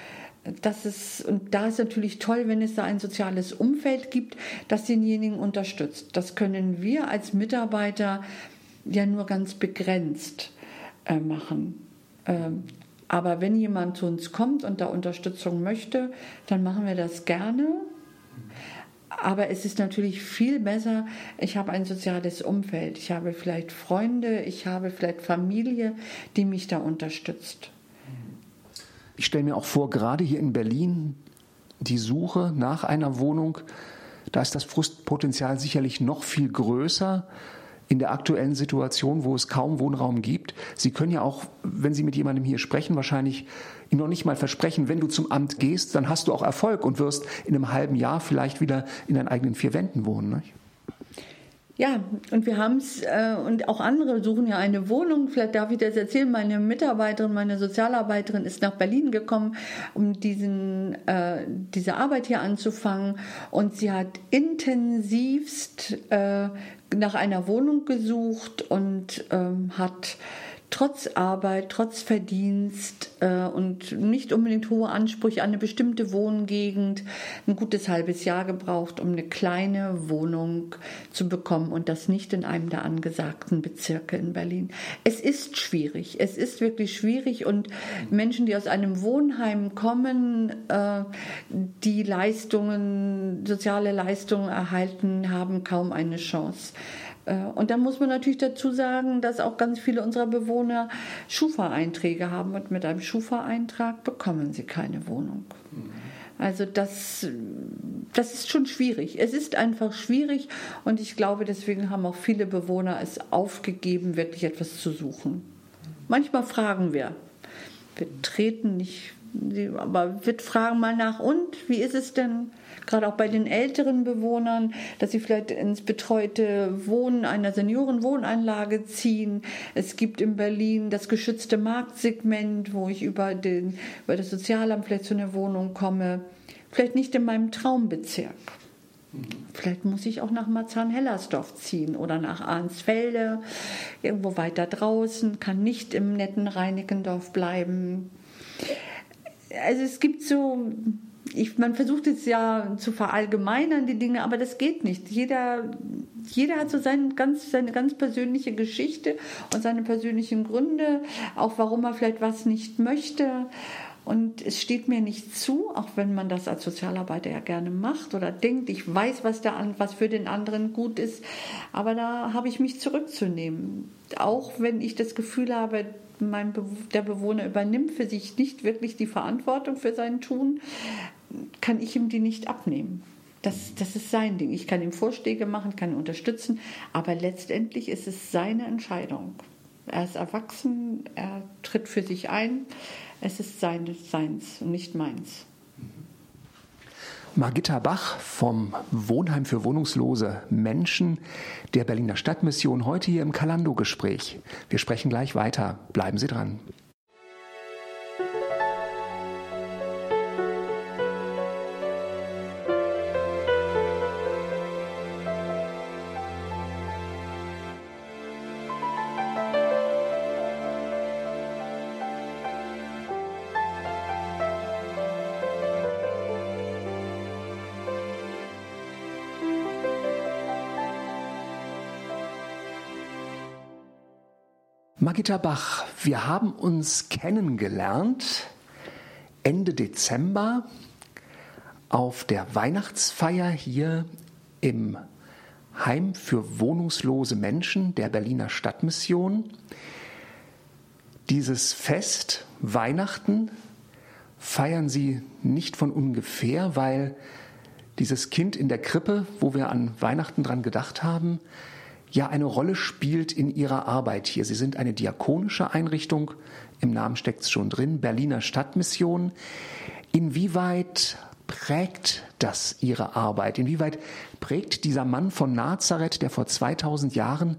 S2: das ist, und da ist natürlich toll, wenn es da ein soziales Umfeld gibt, das denjenigen unterstützt. Das können wir als Mitarbeiter ja nur ganz begrenzt äh, machen. Ähm, aber wenn jemand zu uns kommt und da Unterstützung möchte, dann machen wir das gerne. Aber es ist natürlich viel besser, ich habe ein soziales Umfeld, ich habe vielleicht Freunde, ich habe vielleicht Familie, die mich da unterstützt.
S1: Ich stelle mir auch vor, gerade hier in Berlin, die Suche nach einer Wohnung, da ist das Frustpotenzial sicherlich noch viel größer. in der aktuellen Situation, wo es kaum Wohnraum gibt. Sie können ja auch, wenn Sie mit jemandem hier sprechen, wahrscheinlich ihm noch nicht mal versprechen, wenn du zum Amt gehst, dann hast du auch Erfolg und wirst in einem halben Jahr vielleicht wieder in deinen eigenen vier Wänden wohnen. Nicht?
S2: Ja, und wir haben es, äh, und auch andere suchen ja eine Wohnung. Vielleicht darf ich das erzählen. Meine Mitarbeiterin, meine Sozialarbeiterin ist nach Berlin gekommen, um diesen, äh, diese Arbeit hier anzufangen. Und sie hat intensivst äh, nach einer Wohnung gesucht und ähm, hat trotz Arbeit, trotz Verdienst äh, und nicht unbedingt hohe Ansprüche an eine bestimmte Wohngegend ein gutes halbes Jahr gebraucht, um eine kleine Wohnung zu bekommen und das nicht in einem der angesagten Bezirke in Berlin. Es ist schwierig, es ist wirklich schwierig und Menschen, die aus einem Wohnheim kommen, äh, die Leistungen, soziale Leistungen erhalten, haben kaum eine Chance. Äh, und dann muss man natürlich dazu sagen, dass auch ganz viele unserer Bewohner Schufa-Einträge haben und mit einem Schufa-Eintrag bekommen sie keine Wohnung. Also das, das ist schon schwierig. Es ist einfach schwierig und ich glaube, deswegen haben auch viele Bewohner es aufgegeben, wirklich etwas zu suchen. Manchmal fragen wir. Wir treten nicht, aber wir fragen mal nach, und wie ist es denn? Gerade auch bei den älteren Bewohnern, dass sie vielleicht ins betreute Wohnen einer Seniorenwohneinlage ziehen. Es gibt in Berlin das geschützte Marktsegment, wo ich über, den, über das Sozialamt vielleicht zu einer Wohnung komme. Vielleicht nicht in meinem Traumbezirk. Vielleicht muss ich auch nach Marzahn-Hellersdorf ziehen oder nach Arnsfelde, irgendwo weiter draußen, kann nicht im netten Reinickendorf bleiben. Also es gibt so ich, man versucht es ja zu verallgemeinern, die Dinge, aber das geht nicht. Jeder, jeder hat so sein, ganz, seine ganz persönliche Geschichte und seine persönlichen Gründe, auch warum er vielleicht was nicht möchte. Und es steht mir nicht zu, auch wenn man das als Sozialarbeiter ja gerne macht oder denkt, ich weiß, was, der, was für den anderen gut ist, aber da habe ich mich zurückzunehmen. Auch wenn ich das Gefühl habe, mein der Bewohner übernimmt für sich nicht wirklich die Verantwortung für sein Tun, kann ich ihm die nicht abnehmen. Das, das ist sein Ding. Ich kann ihm Vorschläge machen, kann ihn unterstützen, aber letztendlich ist es seine Entscheidung. Er ist erwachsen, er tritt für sich ein. Es ist seines Seins und nicht meins.
S1: Margitta Bach vom Wohnheim für wohnungslose Menschen der Berliner Stadtmission heute hier im Kalando-Gespräch. Wir sprechen gleich weiter. Bleiben Sie dran. Margita Bach, wir haben uns kennengelernt Ende Dezember auf der Weihnachtsfeier hier im Heim für wohnungslose Menschen der Berliner Stadtmission. Dieses Fest Weihnachten feiern Sie nicht von ungefähr, weil dieses Kind in der Krippe, wo wir an Weihnachten dran gedacht haben, ja eine Rolle spielt in ihrer Arbeit hier. Sie sind eine diakonische Einrichtung, im Namen steckt es schon drin, Berliner Stadtmission. Inwieweit prägt das Ihre Arbeit? Inwieweit prägt dieser Mann von Nazareth, der vor 2000 Jahren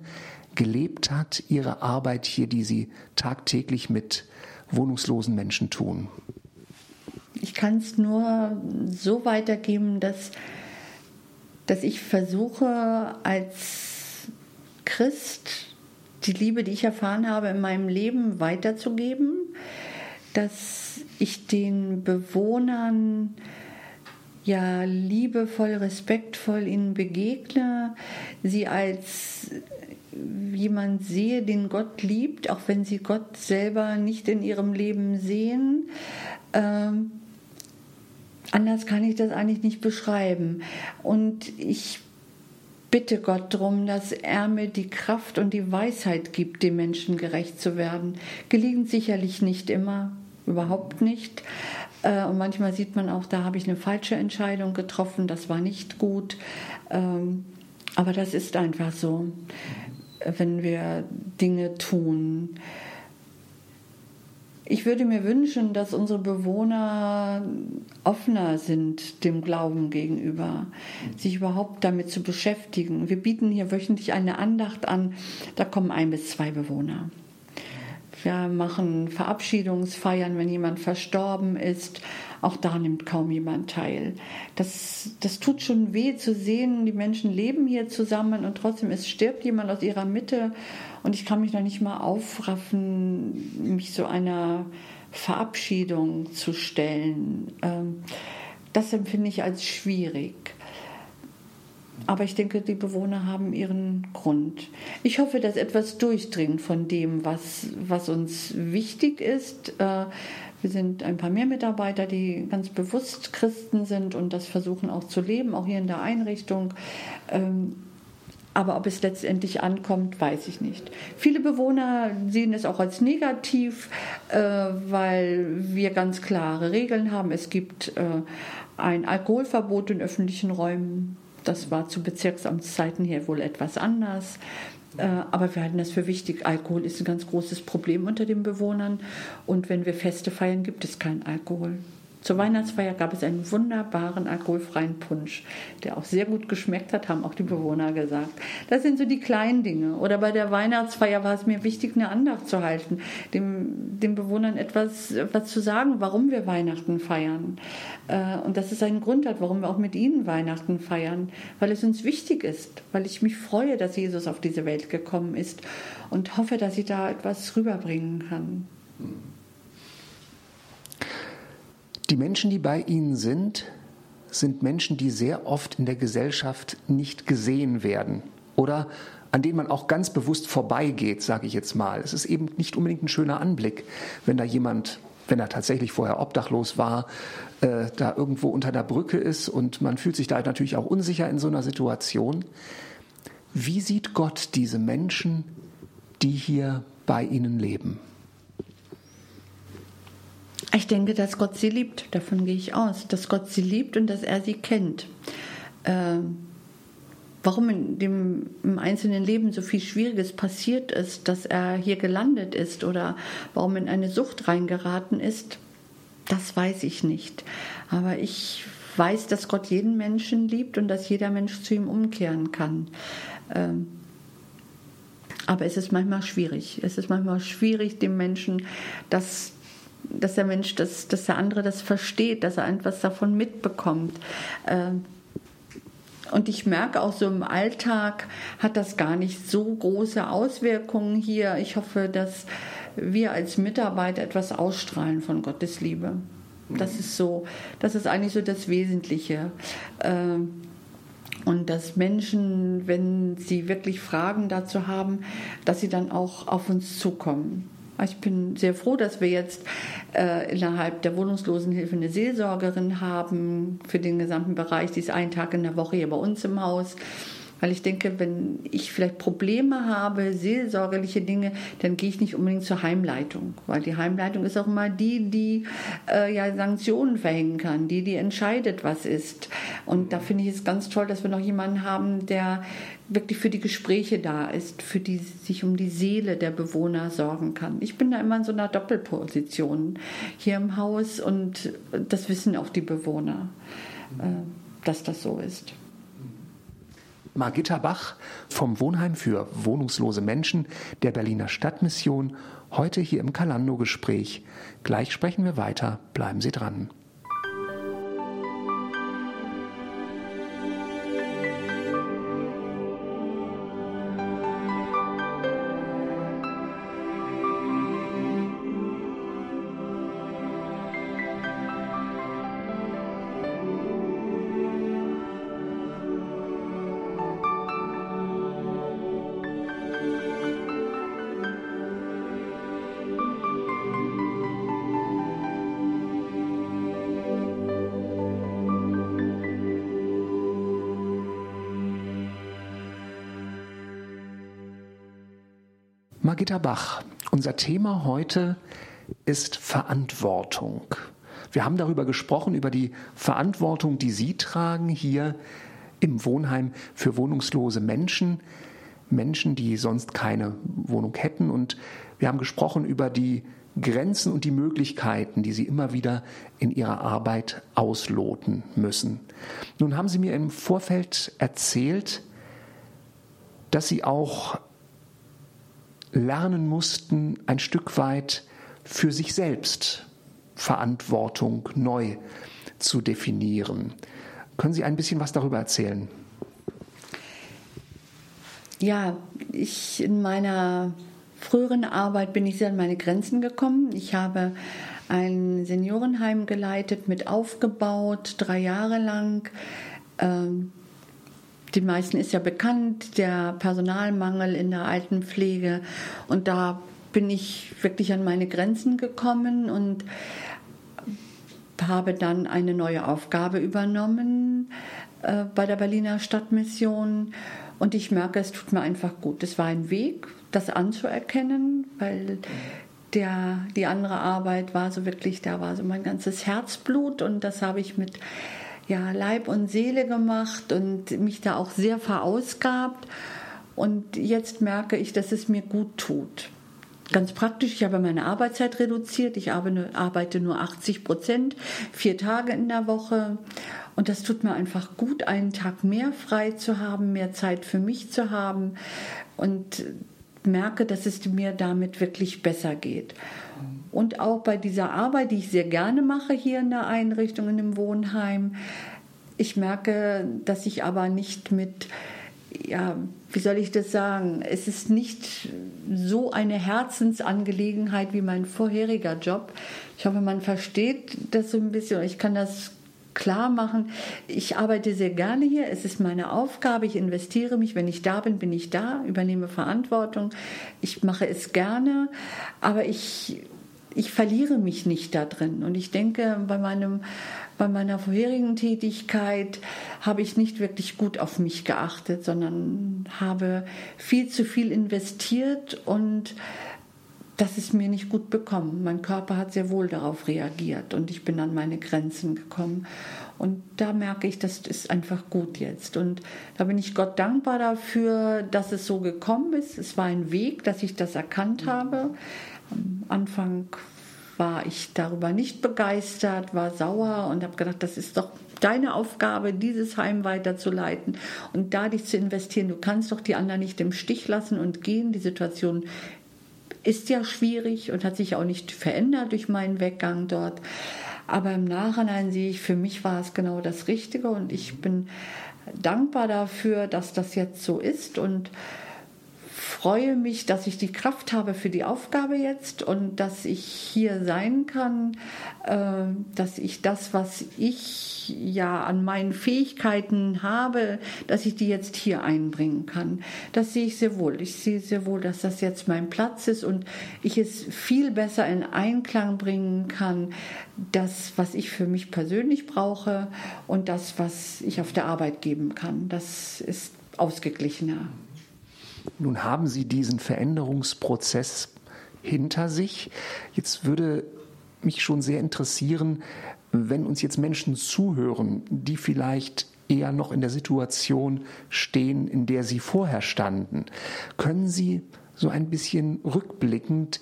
S1: gelebt hat, Ihre Arbeit hier, die Sie tagtäglich mit wohnungslosen Menschen tun?
S2: Ich kann es nur so weitergeben, dass, dass ich versuche, als Christ die Liebe, die ich erfahren habe, in meinem Leben weiterzugeben, dass ich den Bewohnern ja liebevoll, respektvoll ihnen begegne, sie als jemand sehe, den Gott liebt, auch wenn sie Gott selber nicht in ihrem Leben sehen. Ähm, anders kann ich das eigentlich nicht beschreiben. Und ich bitte Gott darum, dass er mir die Kraft und die Weisheit gibt, dem Menschen gerecht zu werden. Gelingt sicherlich nicht immer, überhaupt nicht. Äh, und manchmal sieht man auch, da habe ich eine falsche Entscheidung getroffen, das war nicht gut. Ähm, aber das ist einfach so. wenn wir Dinge tun. Ich würde mir wünschen, dass unsere Bewohner offener sind dem Glauben gegenüber, sich überhaupt damit zu beschäftigen. Wir bieten hier wöchentlich eine Andacht an, da kommen ein bis zwei Bewohner. Wir machen Verabschiedungsfeiern, wenn jemand verstorben ist. Auch da nimmt kaum jemand teil. Das, das tut schon weh zu sehen, die Menschen leben hier zusammen und trotzdem es stirbt jemand aus ihrer Mitte und ich kann mich noch nicht mal aufraffen, mich so einer Verabschiedung zu stellen. Ähm, das empfinde ich als schwierig. Aber ich denke, die Bewohner haben ihren Grund. Ich hoffe, dass etwas durchdringt von dem, was, was uns wichtig ist. Äh, wir sind ein paar mehr Mitarbeiter, die ganz bewusst Christen sind und das versuchen auch zu leben, auch hier in der Einrichtung. Aber ob es letztendlich ankommt, weiß ich nicht. Viele Bewohner sehen es auch als negativ, äh, weil wir ganz klare Regeln haben. Es gibt äh, ein Alkoholverbot in öffentlichen Räumen. Das war zu Bezirksamtszeiten hier wohl etwas anders. Äh, aber wir halten das für wichtig. Alkohol ist ein ganz großes Problem unter den Bewohnern. Und wenn wir Feste feiern, gibt es keinen Alkohol. Zur Weihnachtsfeier gab es einen wunderbaren alkoholfreien Punsch, der auch sehr gut geschmeckt hat, haben auch die Bewohner gesagt. Das sind so die kleinen Dinge. Oder bei der Weihnachtsfeier war es mir wichtig, eine Andacht zu halten, dem, den Bewohnern etwas, etwas zu sagen, warum wir Weihnachten feiern. Äh, und dass es einen Grund hat, warum wir auch mit ihnen Weihnachten feiern, weil es uns wichtig ist, weil ich mich freue, dass Jesus auf diese Welt gekommen ist und hoffe, dass ich da etwas rüberbringen kann.
S1: Die Menschen, die bei Ihnen sind, sind Menschen, die sehr oft in der Gesellschaft nicht gesehen werden oder an denen man auch ganz bewusst vorbeigeht, sage ich jetzt mal. Es ist eben nicht unbedingt ein schöner Anblick, wenn da jemand, wenn er tatsächlich vorher obdachlos war, äh, da irgendwo unter der Brücke ist und man fühlt sich da natürlich auch unsicher in so einer Situation. Wie sieht Gott diese Menschen, die hier bei Ihnen leben?
S2: Ich denke, dass Gott sie liebt. Davon gehe ich aus. Dass Gott sie liebt und dass er sie kennt. Ähm, warum in dem im einzelnen Leben so viel Schwieriges passiert ist, dass er hier gelandet ist oder warum in eine Sucht reingeraten ist, das weiß ich nicht. Aber ich weiß, dass Gott jeden Menschen liebt und dass jeder Mensch zu ihm umkehren kann. Ähm, aber es ist manchmal schwierig. Es ist manchmal schwierig, dem Menschen das dass der Mensch, das, dass der andere das versteht, dass er etwas davon mitbekommt. Ähm, und ich merke auch so im Alltag hat das gar nicht so große Auswirkungen hier. Ich hoffe, dass wir als Mitarbeiter etwas ausstrahlen von Gottes Liebe. Das ist so, das ist eigentlich so das Wesentliche. Ähm, und dass Menschen, wenn sie wirklich Fragen dazu haben, dass sie dann auch auf uns zukommen. Ich bin sehr froh, dass wir jetzt äh, innerhalb der Wohnungslosenhilfe eine Seelsorgerin haben für den gesamten Bereich. Die ist einen Tag in der Woche hier bei uns im Haus. Weil ich denke, wenn ich vielleicht Probleme habe, seelsorgerliche Dinge, dann gehe ich nicht unbedingt zur Heimleitung. Weil die Heimleitung ist auch immer die, die äh, ja Sanktionen verhängen kann, die, die entscheidet, was ist. Und da finde ich es ganz toll, dass wir noch jemanden haben, der wirklich für die Gespräche da ist, für die sich um die Seele der Bewohner sorgen kann. Ich bin da immer in so einer Doppelposition hier im Haus und das wissen auch die Bewohner, äh, dass das so ist.
S1: Margitta Bach vom Wohnheim für wohnungslose Menschen der Berliner Stadtmission, heute hier im Kalando-Gespräch. Gleich sprechen wir weiter, bleiben Sie dran. Margitta Bach, unser Thema heute ist Verantwortung. Wir haben darüber gesprochen, über die Verantwortung, die Sie tragen hier im Wohnheim für wohnungslose Menschen. Menschen, die sonst keine Wohnung hätten. Und wir haben gesprochen über die Grenzen und die Möglichkeiten, die Sie immer wieder in Ihrer Arbeit ausloten müssen. Nun haben Sie mir im Vorfeld erzählt, dass Sie auch lernen mussten, ein Stück weit für sich selbst Verantwortung neu zu definieren. Können Sie ein bisschen was darüber erzählen?
S2: Ja, ich in meiner früheren Arbeit bin ich sehr an meine Grenzen gekommen. Ich habe ein Seniorenheim geleitet, mit aufgebaut, drei Jahre lang. Ähm, den meisten ist ja bekannt, der Personalmangel in der Altenpflege. Und da bin ich wirklich an meine Grenzen gekommen und habe dann eine neue Aufgabe übernommen äh, bei der Berliner Stadtmission. Und ich merke, es tut mir einfach gut. Es war ein Weg, das anzuerkennen, weil der, die andere Arbeit war so wirklich, da war so mein ganzes Herzblut und das habe ich mit ja, Leib und Seele gemacht und mich da auch sehr verausgabt. Und jetzt merke ich, dass es mir gut tut. Ganz praktisch, ich habe meine Arbeitszeit reduziert. Ich arbeite nur 80 Prozent, vier Tage in der Woche. Und das tut mir einfach gut, einen Tag mehr frei zu haben, mehr Zeit für mich zu haben. Und merke, dass es mir damit wirklich besser geht. Und auch bei dieser Arbeit, die ich sehr gerne mache hier in der Einrichtung, in dem Wohnheim, ich merke, dass ich aber nicht mit, ja, wie soll ich das sagen? Es ist nicht so eine Herzensangelegenheit wie mein vorheriger Job. Ich hoffe, man versteht das so ein bisschen. Ich kann das klar machen, ich arbeite sehr gerne hier, es ist meine Aufgabe, ich investiere mich, wenn ich da bin, bin ich da, übernehme Verantwortung, ich mache es gerne, aber ich, ich verliere mich nicht da drin. Und ich denke, bei, meinem, bei meiner vorherigen Tätigkeit habe ich nicht wirklich gut auf mich geachtet, sondern habe viel zu viel investiert und das ist mir nicht gut bekommen. Mein Körper hat sehr wohl darauf reagiert und ich bin an meine Grenzen gekommen. Und da merke ich, das ist einfach gut jetzt. Und da bin ich Gott dankbar dafür, dass es so gekommen ist. Es war ein Weg, dass ich das erkannt habe. Am Anfang war ich darüber nicht begeistert, war sauer und habe gedacht, das ist doch deine Aufgabe, dieses Heim weiterzuleiten und da dich zu investieren. Du kannst doch die anderen nicht im Stich lassen und gehen. Die Situation ist ja schwierig und hat sich auch nicht verändert durch meinen Weggang dort. Aber im Nachhinein sehe ich, für mich war es genau das Richtige und ich bin dankbar dafür, dass das jetzt so ist und freue mich, dass ich die Kraft habe für die Aufgabe jetzt und dass ich hier sein kann, äh, dass ich das, was ich ja an meinen Fähigkeiten habe, dass ich die jetzt hier einbringen kann. Das sehe ich sehr wohl. Ich sehe sehr wohl, dass das jetzt mein Platz ist und ich es viel besser in Einklang bringen kann, das, was ich für mich persönlich brauche und das, was ich auf der Arbeit geben kann. Das ist ausgeglichener.
S1: Nun haben Sie diesen Veränderungsprozess hinter sich. Jetzt würde mich schon sehr interessieren, wenn uns jetzt Menschen zuhören, die vielleicht eher noch in der Situation stehen, in der sie vorher standen. Können Sie so ein bisschen rückblickend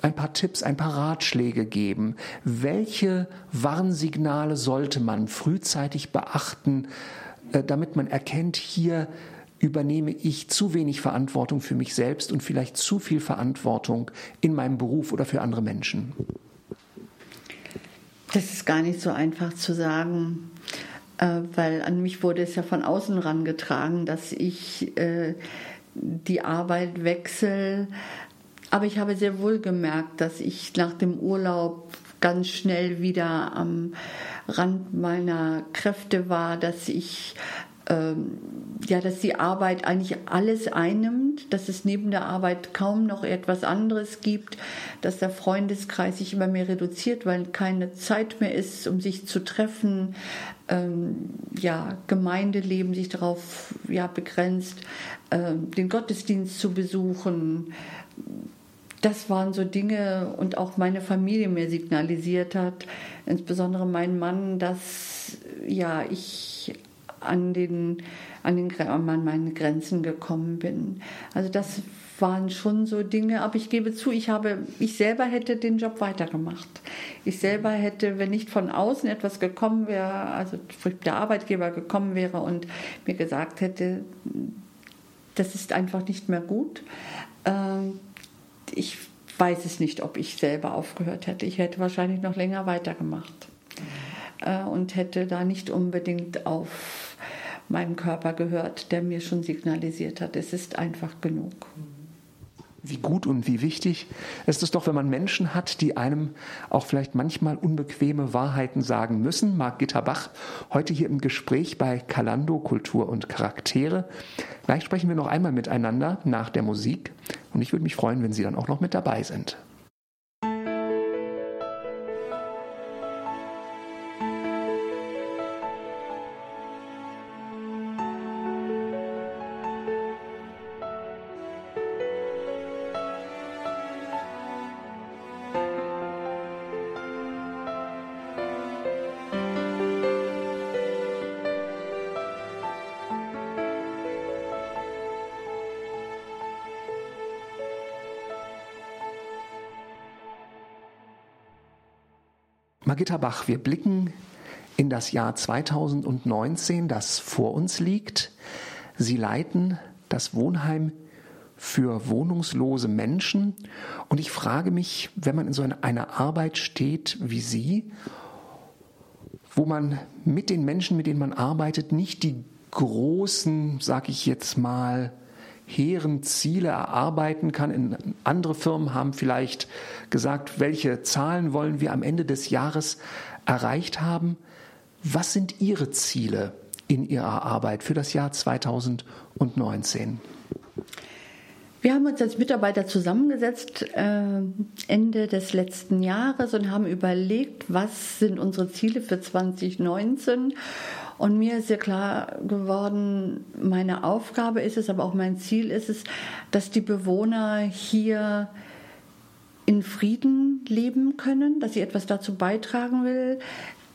S1: ein paar Tipps, ein paar Ratschläge geben? Welche Warnsignale sollte man frühzeitig beachten, äh, damit man erkennt, hier übernehme ich zu wenig Verantwortung für mich selbst und vielleicht zu viel Verantwortung in meinem Beruf oder für andere Menschen?
S2: Das ist gar nicht so einfach zu sagen, äh, weil an mich wurde es ja von außen rangetragen, dass ich äh, die Arbeit wechsle. Aber ich habe sehr wohl gemerkt, dass ich nach dem Urlaub ganz schnell wieder am Rand meiner Kräfte war, dass ich ähm, ja, dass die Arbeit eigentlich alles einnimmt, dass es neben der Arbeit kaum noch etwas anderes gibt, dass der Freundeskreis sich immer mehr reduziert, weil keine Zeit mehr ist, um sich zu treffen, ähm, ja, Gemeindeleben sich darauf ja, begrenzt, ähm, den Gottesdienst zu besuchen. Das waren so Dinge und auch meine Familie mir signalisiert hat, insbesondere mein Mann, dass ja ich an, den, an, den, an meine Grenzen gekommen bin. Also das waren schon so Dinge, aber ich gebe zu, ich habe, ich selber hätte den Job weitergemacht. Ich selber hätte, wenn nicht von außen etwas gekommen wäre, also der Arbeitgeber gekommen wäre und mir gesagt hätte, das ist einfach nicht mehr gut. Ähm, ich weiß es nicht, ob ich selber aufgehört hätte. Ich hätte wahrscheinlich noch länger weitergemacht äh, und hätte da nicht unbedingt auf meinen Körper gehört, der mir schon signalisiert hat, es ist einfach genug
S1: wie gut und wie wichtig ist es doch, wenn man Menschen hat, die einem auch vielleicht manchmal unbequeme Wahrheiten sagen müssen. Margita Bach, heute hier im Gespräch bei Kalando Kultur und Charaktere. Gleich sprechen wir noch einmal miteinander nach der Musik und ich würde mich freuen, wenn Sie dann auch noch mit dabei sind. Bach, wir blicken in das Jahr 2019, das vor uns liegt. Sie leiten das Wohnheim für wohnungslose Menschen. Und ich frage mich, wenn man in so einer Arbeit steht wie Sie, wo man mit den Menschen, mit denen man arbeitet, nicht die großen, sag ich jetzt mal, hehren Ziele erarbeiten kann. andere Firmen haben vielleicht gesagt, welche Zahlen wollen wir am Ende des Jahres erreicht haben. Was sind Ihre Ziele in Ihrer Arbeit für das Jahr 2019?
S2: Wir haben uns als Mitarbeiter zusammengesetzt äh, Ende des letzten Jahres und haben überlegt, was sind unsere Ziele für 2019 und mir ist sehr klar geworden, meine Aufgabe ist es, aber auch mein Ziel ist es, dass die Bewohner hier in Frieden leben können, dass sie etwas dazu beitragen will,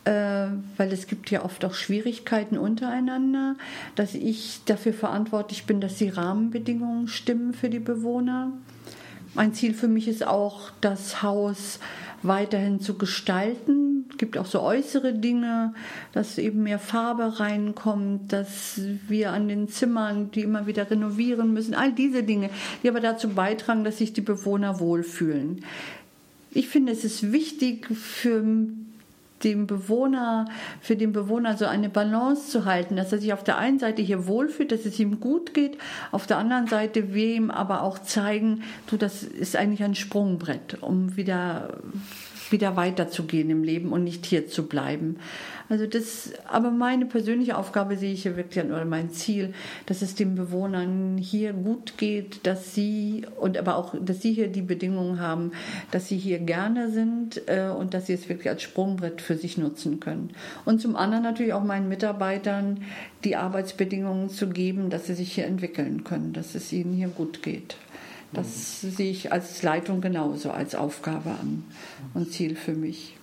S2: äh, weil es gibt ja oft auch Schwierigkeiten untereinander, dass ich dafür verantwortlich bin, dass die Rahmenbedingungen stimmen für die Bewohner. Mein Ziel für mich ist auch, das Haus weiterhin zu gestalten. Es gibt auch so äußere Dinge, dass eben mehr Farbe reinkommt, dass wir an den Zimmern, die immer wieder renovieren müssen, all diese Dinge, die aber dazu beitragen, dass sich die Bewohner wohlfühlen. Ich finde, es ist wichtig für dem Bewohner, für den Bewohner so eine Balance zu halten, dass er sich auf der einen Seite hier wohlfühlt, dass es ihm gut geht, auf der anderen Seite wir ihm aber auch zeigen, du, das ist eigentlich ein Sprungbrett, um wieder wieder weiterzugehen im Leben und nicht hier zu bleiben. Also das, aber meine persönliche Aufgabe sehe ich hier wirklich oder mein Ziel, dass es den Bewohnern hier gut geht, dass sie und aber auch, dass sie hier die Bedingungen haben, dass sie hier gerne sind äh, und dass sie es wirklich als Sprungbrett für sich nutzen können. Und zum anderen natürlich auch meinen Mitarbeitern die Arbeitsbedingungen zu geben, dass sie sich hier entwickeln können, dass es ihnen hier gut geht. Das sehe ich als Leitung genauso als Aufgabe an und Ziel für mich.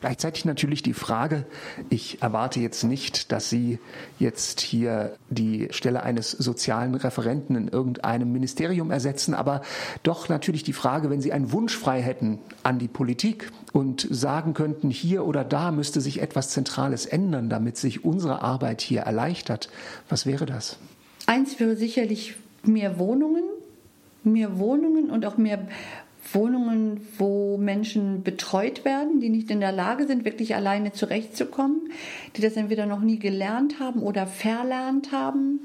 S1: Gleichzeitig natürlich die Frage, ich erwarte jetzt nicht, dass Sie jetzt hier die Stelle eines sozialen Referenten in irgendeinem Ministerium ersetzen, aber doch natürlich die Frage, wenn Sie einen Wunsch frei hätten an die Politik und sagen könnten, hier oder da müsste sich etwas Zentrales ändern, damit sich unsere Arbeit hier erleichtert, was wäre das?
S2: Eins wäre sicherlich mehr Wohnungen mehr Wohnungen und auch mehr Wohnungen, wo Menschen betreut werden, die nicht in der Lage sind, wirklich alleine zurechtzukommen, die das entweder noch nie gelernt haben oder verlernt haben.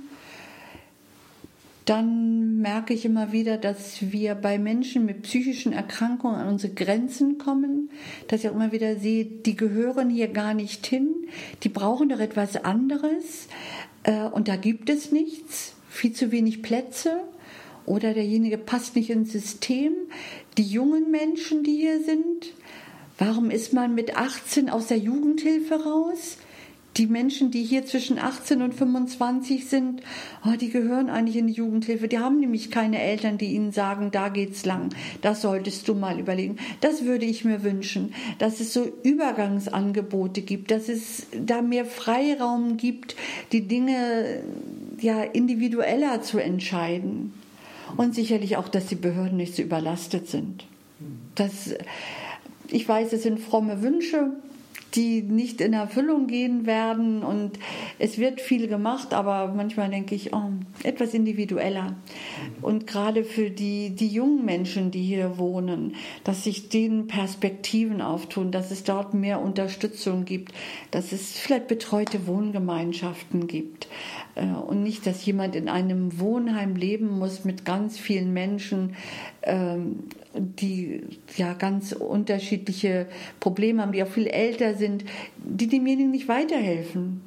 S2: Dann merke ich immer wieder, dass wir bei Menschen mit psychischen Erkrankungen an unsere Grenzen kommen, dass ich auch immer wieder sehe, die gehören hier gar nicht hin, die brauchen doch etwas anderes äh, und da gibt es nichts, viel zu wenig Plätze oder derjenige passt nicht ins System. Die jungen Menschen, die hier sind, warum ist man mit 18 aus der Jugendhilfe raus? die Menschen, die hier zwischen 18 und 25 sind, oh, die gehören eigentlich in die Jugendhilfe. Die haben nämlich keine Eltern, die ihnen sagen, da geht's lang. Das solltest du mal überlegen. Das würde ich mir wünschen, dass es so Übergangsangebote gibt, dass es da mehr Freiraum gibt, die Dinge ja individueller zu entscheiden. Und sicherlich auch, dass die Behörden nicht so überlastet sind. Das, ich weiß, es sind fromme Wünsche, die nicht in Erfüllung gehen werden. Und es wird viel gemacht, aber manchmal denke ich, oh, etwas individueller. Und gerade für die, die jungen Menschen, die hier wohnen, dass sich denen Perspektiven auftun, dass es dort mehr Unterstützung gibt, dass es vielleicht betreute Wohngemeinschaften gibt. Äh, und nicht, dass jemand in einem Wohnheim leben muss mit ganz vielen Menschen, ähm, die ja ganz unterschiedliche Probleme haben, die auch viel älter sind, die demjenigen nicht weiterhelfen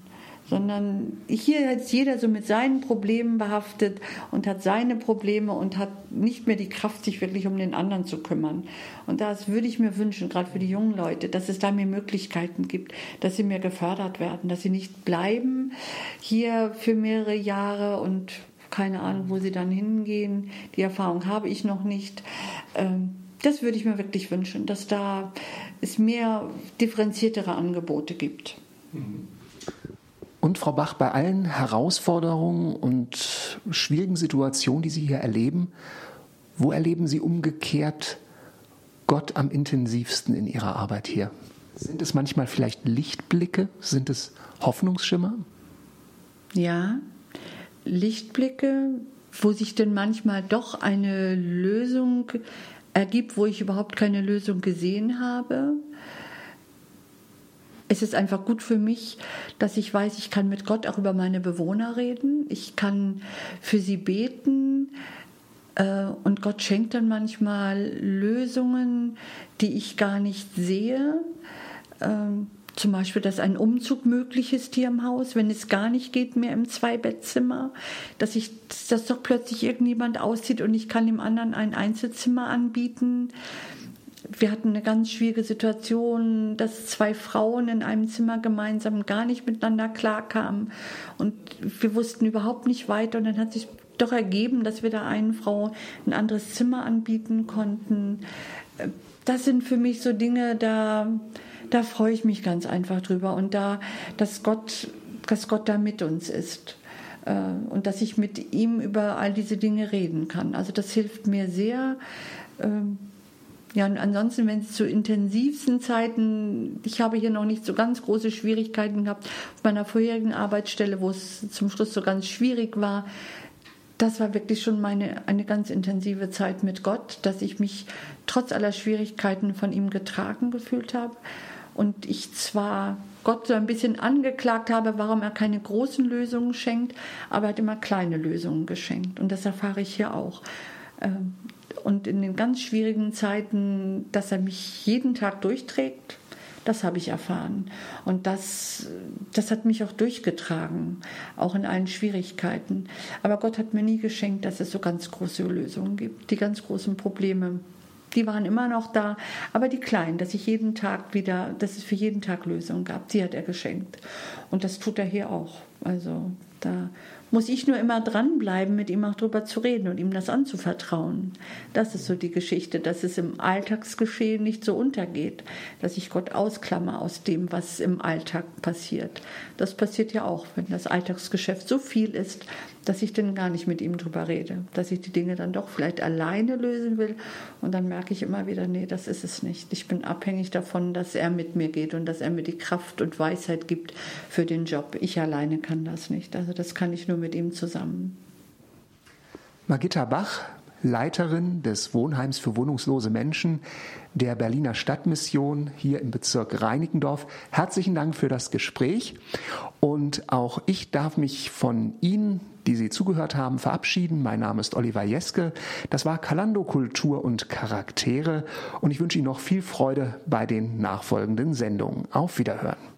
S2: sondern hier ist jeder so mit seinen Problemen behaftet und hat seine Probleme und hat nicht mehr die Kraft, sich wirklich um den anderen zu kümmern. Und das würde ich mir wünschen, gerade für die jungen Leute, dass es da mehr Möglichkeiten gibt, dass sie mehr gefördert werden, dass sie nicht bleiben hier für mehrere Jahre und keine Ahnung, wo sie dann hingehen. Die Erfahrung habe ich noch nicht. Ähm, das würde ich mir wirklich wünschen, dass da es mehr differenziertere Angebote gibt.
S1: Mhm. Und Frau Bach, bei allen Herausforderungen und schwierigen Situationen, die Sie hier erleben, wo erleben Sie umgekehrt Gott am intensivsten in Ihrer Arbeit hier? Sind es manchmal vielleicht Lichtblicke? Sind es Hoffnungsschimmer?
S2: Ja, Lichtblicke, wo sich denn manchmal doch eine Lösung ergibt, wo ich überhaupt keine Lösung gesehen habe es ist einfach gut für mich, dass ich weiß, ich kann mit Gott auch über meine Bewohner reden. Ich kann für sie beten. Äh, und Gott schenkt dann manchmal Lösungen, die ich gar nicht sehe. Ähm, zum Beispiel, dass ein Umzug möglich ist hier im Haus, wenn es gar nicht geht mehr im Zweibettzimmer, dass ich, dass doch plötzlich irgendjemand auszieht und ich kann dem anderen ein Einzelzimmer anbieten wir hatten eine ganz schwierige Situation, dass zwei Frauen in einem Zimmer gemeinsam gar nicht miteinander klarkamen und wir wussten überhaupt nicht weiter und dann hat sich doch ergeben, dass wir da einen Frau ein anderes Zimmer anbieten konnten. Das sind für mich so Dinge, da, da freue ich mich ganz einfach drüber und da, dass Gott, dass Gott da mit uns ist äh, und dass ich mit ihm über all diese Dinge reden kann. Also das hilft mir sehr. Ähm, ja, und ansonsten, wenn es zu intensivsten Zeiten, ich habe hier noch nicht so ganz große Schwierigkeiten gehabt, auf meiner vorherigen Arbeitsstelle, wo es zum Schluss so ganz schwierig war, das war wirklich schon meine, eine ganz intensive Zeit mit Gott, dass ich mich trotz aller Schwierigkeiten von ihm getragen gefühlt habe. Und ich zwar Gott so ein bisschen angeklagt habe, warum er keine großen Lösungen schenkt, aber er hat immer kleine Lösungen geschenkt. Und das erfahre ich hier auch. Und in den ganz schwierigen Zeiten, dass er mich jeden Tag durchträgt, das habe ich erfahren. Und das, das hat mich auch durchgetragen, auch in allen Schwierigkeiten. Aber Gott hat mir nie geschenkt, dass es so ganz große Lösungen gibt. Die ganz großen Probleme, die waren immer noch da. Aber die kleinen, dass ich jeden Tag wieder, dass es für jeden Tag Lösungen gab, die hat er geschenkt. Und das tut er hier auch. Also da muss ich nur immer dranbleiben, mit ihm auch drüber zu reden und ihm das anzuvertrauen. Das ist so die Geschichte, dass es im Alltagsgeschehen nicht so untergeht, dass ich Gott ausklammer aus dem, was im Alltag passiert. Das passiert ja auch, wenn das Alltagsgeschäft so viel ist, dass ich dann gar nicht mit ihm drüber rede, dass ich die Dinge dann doch vielleicht alleine lösen will und dann merke ich immer wieder, nee, das ist es nicht. Ich bin abhängig davon, dass er mit mir geht und dass er mir die Kraft und Weisheit gibt für den Job. Ich alleine kann das nicht. Also das kann ich nur mit ihm zusammen.
S1: Magitta Bach, Leiterin des Wohnheims für wohnungslose Menschen der Berliner Stadtmission hier im Bezirk Reinickendorf. Herzlichen Dank für das Gespräch und auch ich darf mich von Ihnen, die Sie zugehört haben, verabschieden. Mein Name ist Oliver Jeske. Das war Kalando Kultur und Charaktere und ich wünsche Ihnen noch viel Freude bei den nachfolgenden Sendungen. Auf Wiederhören.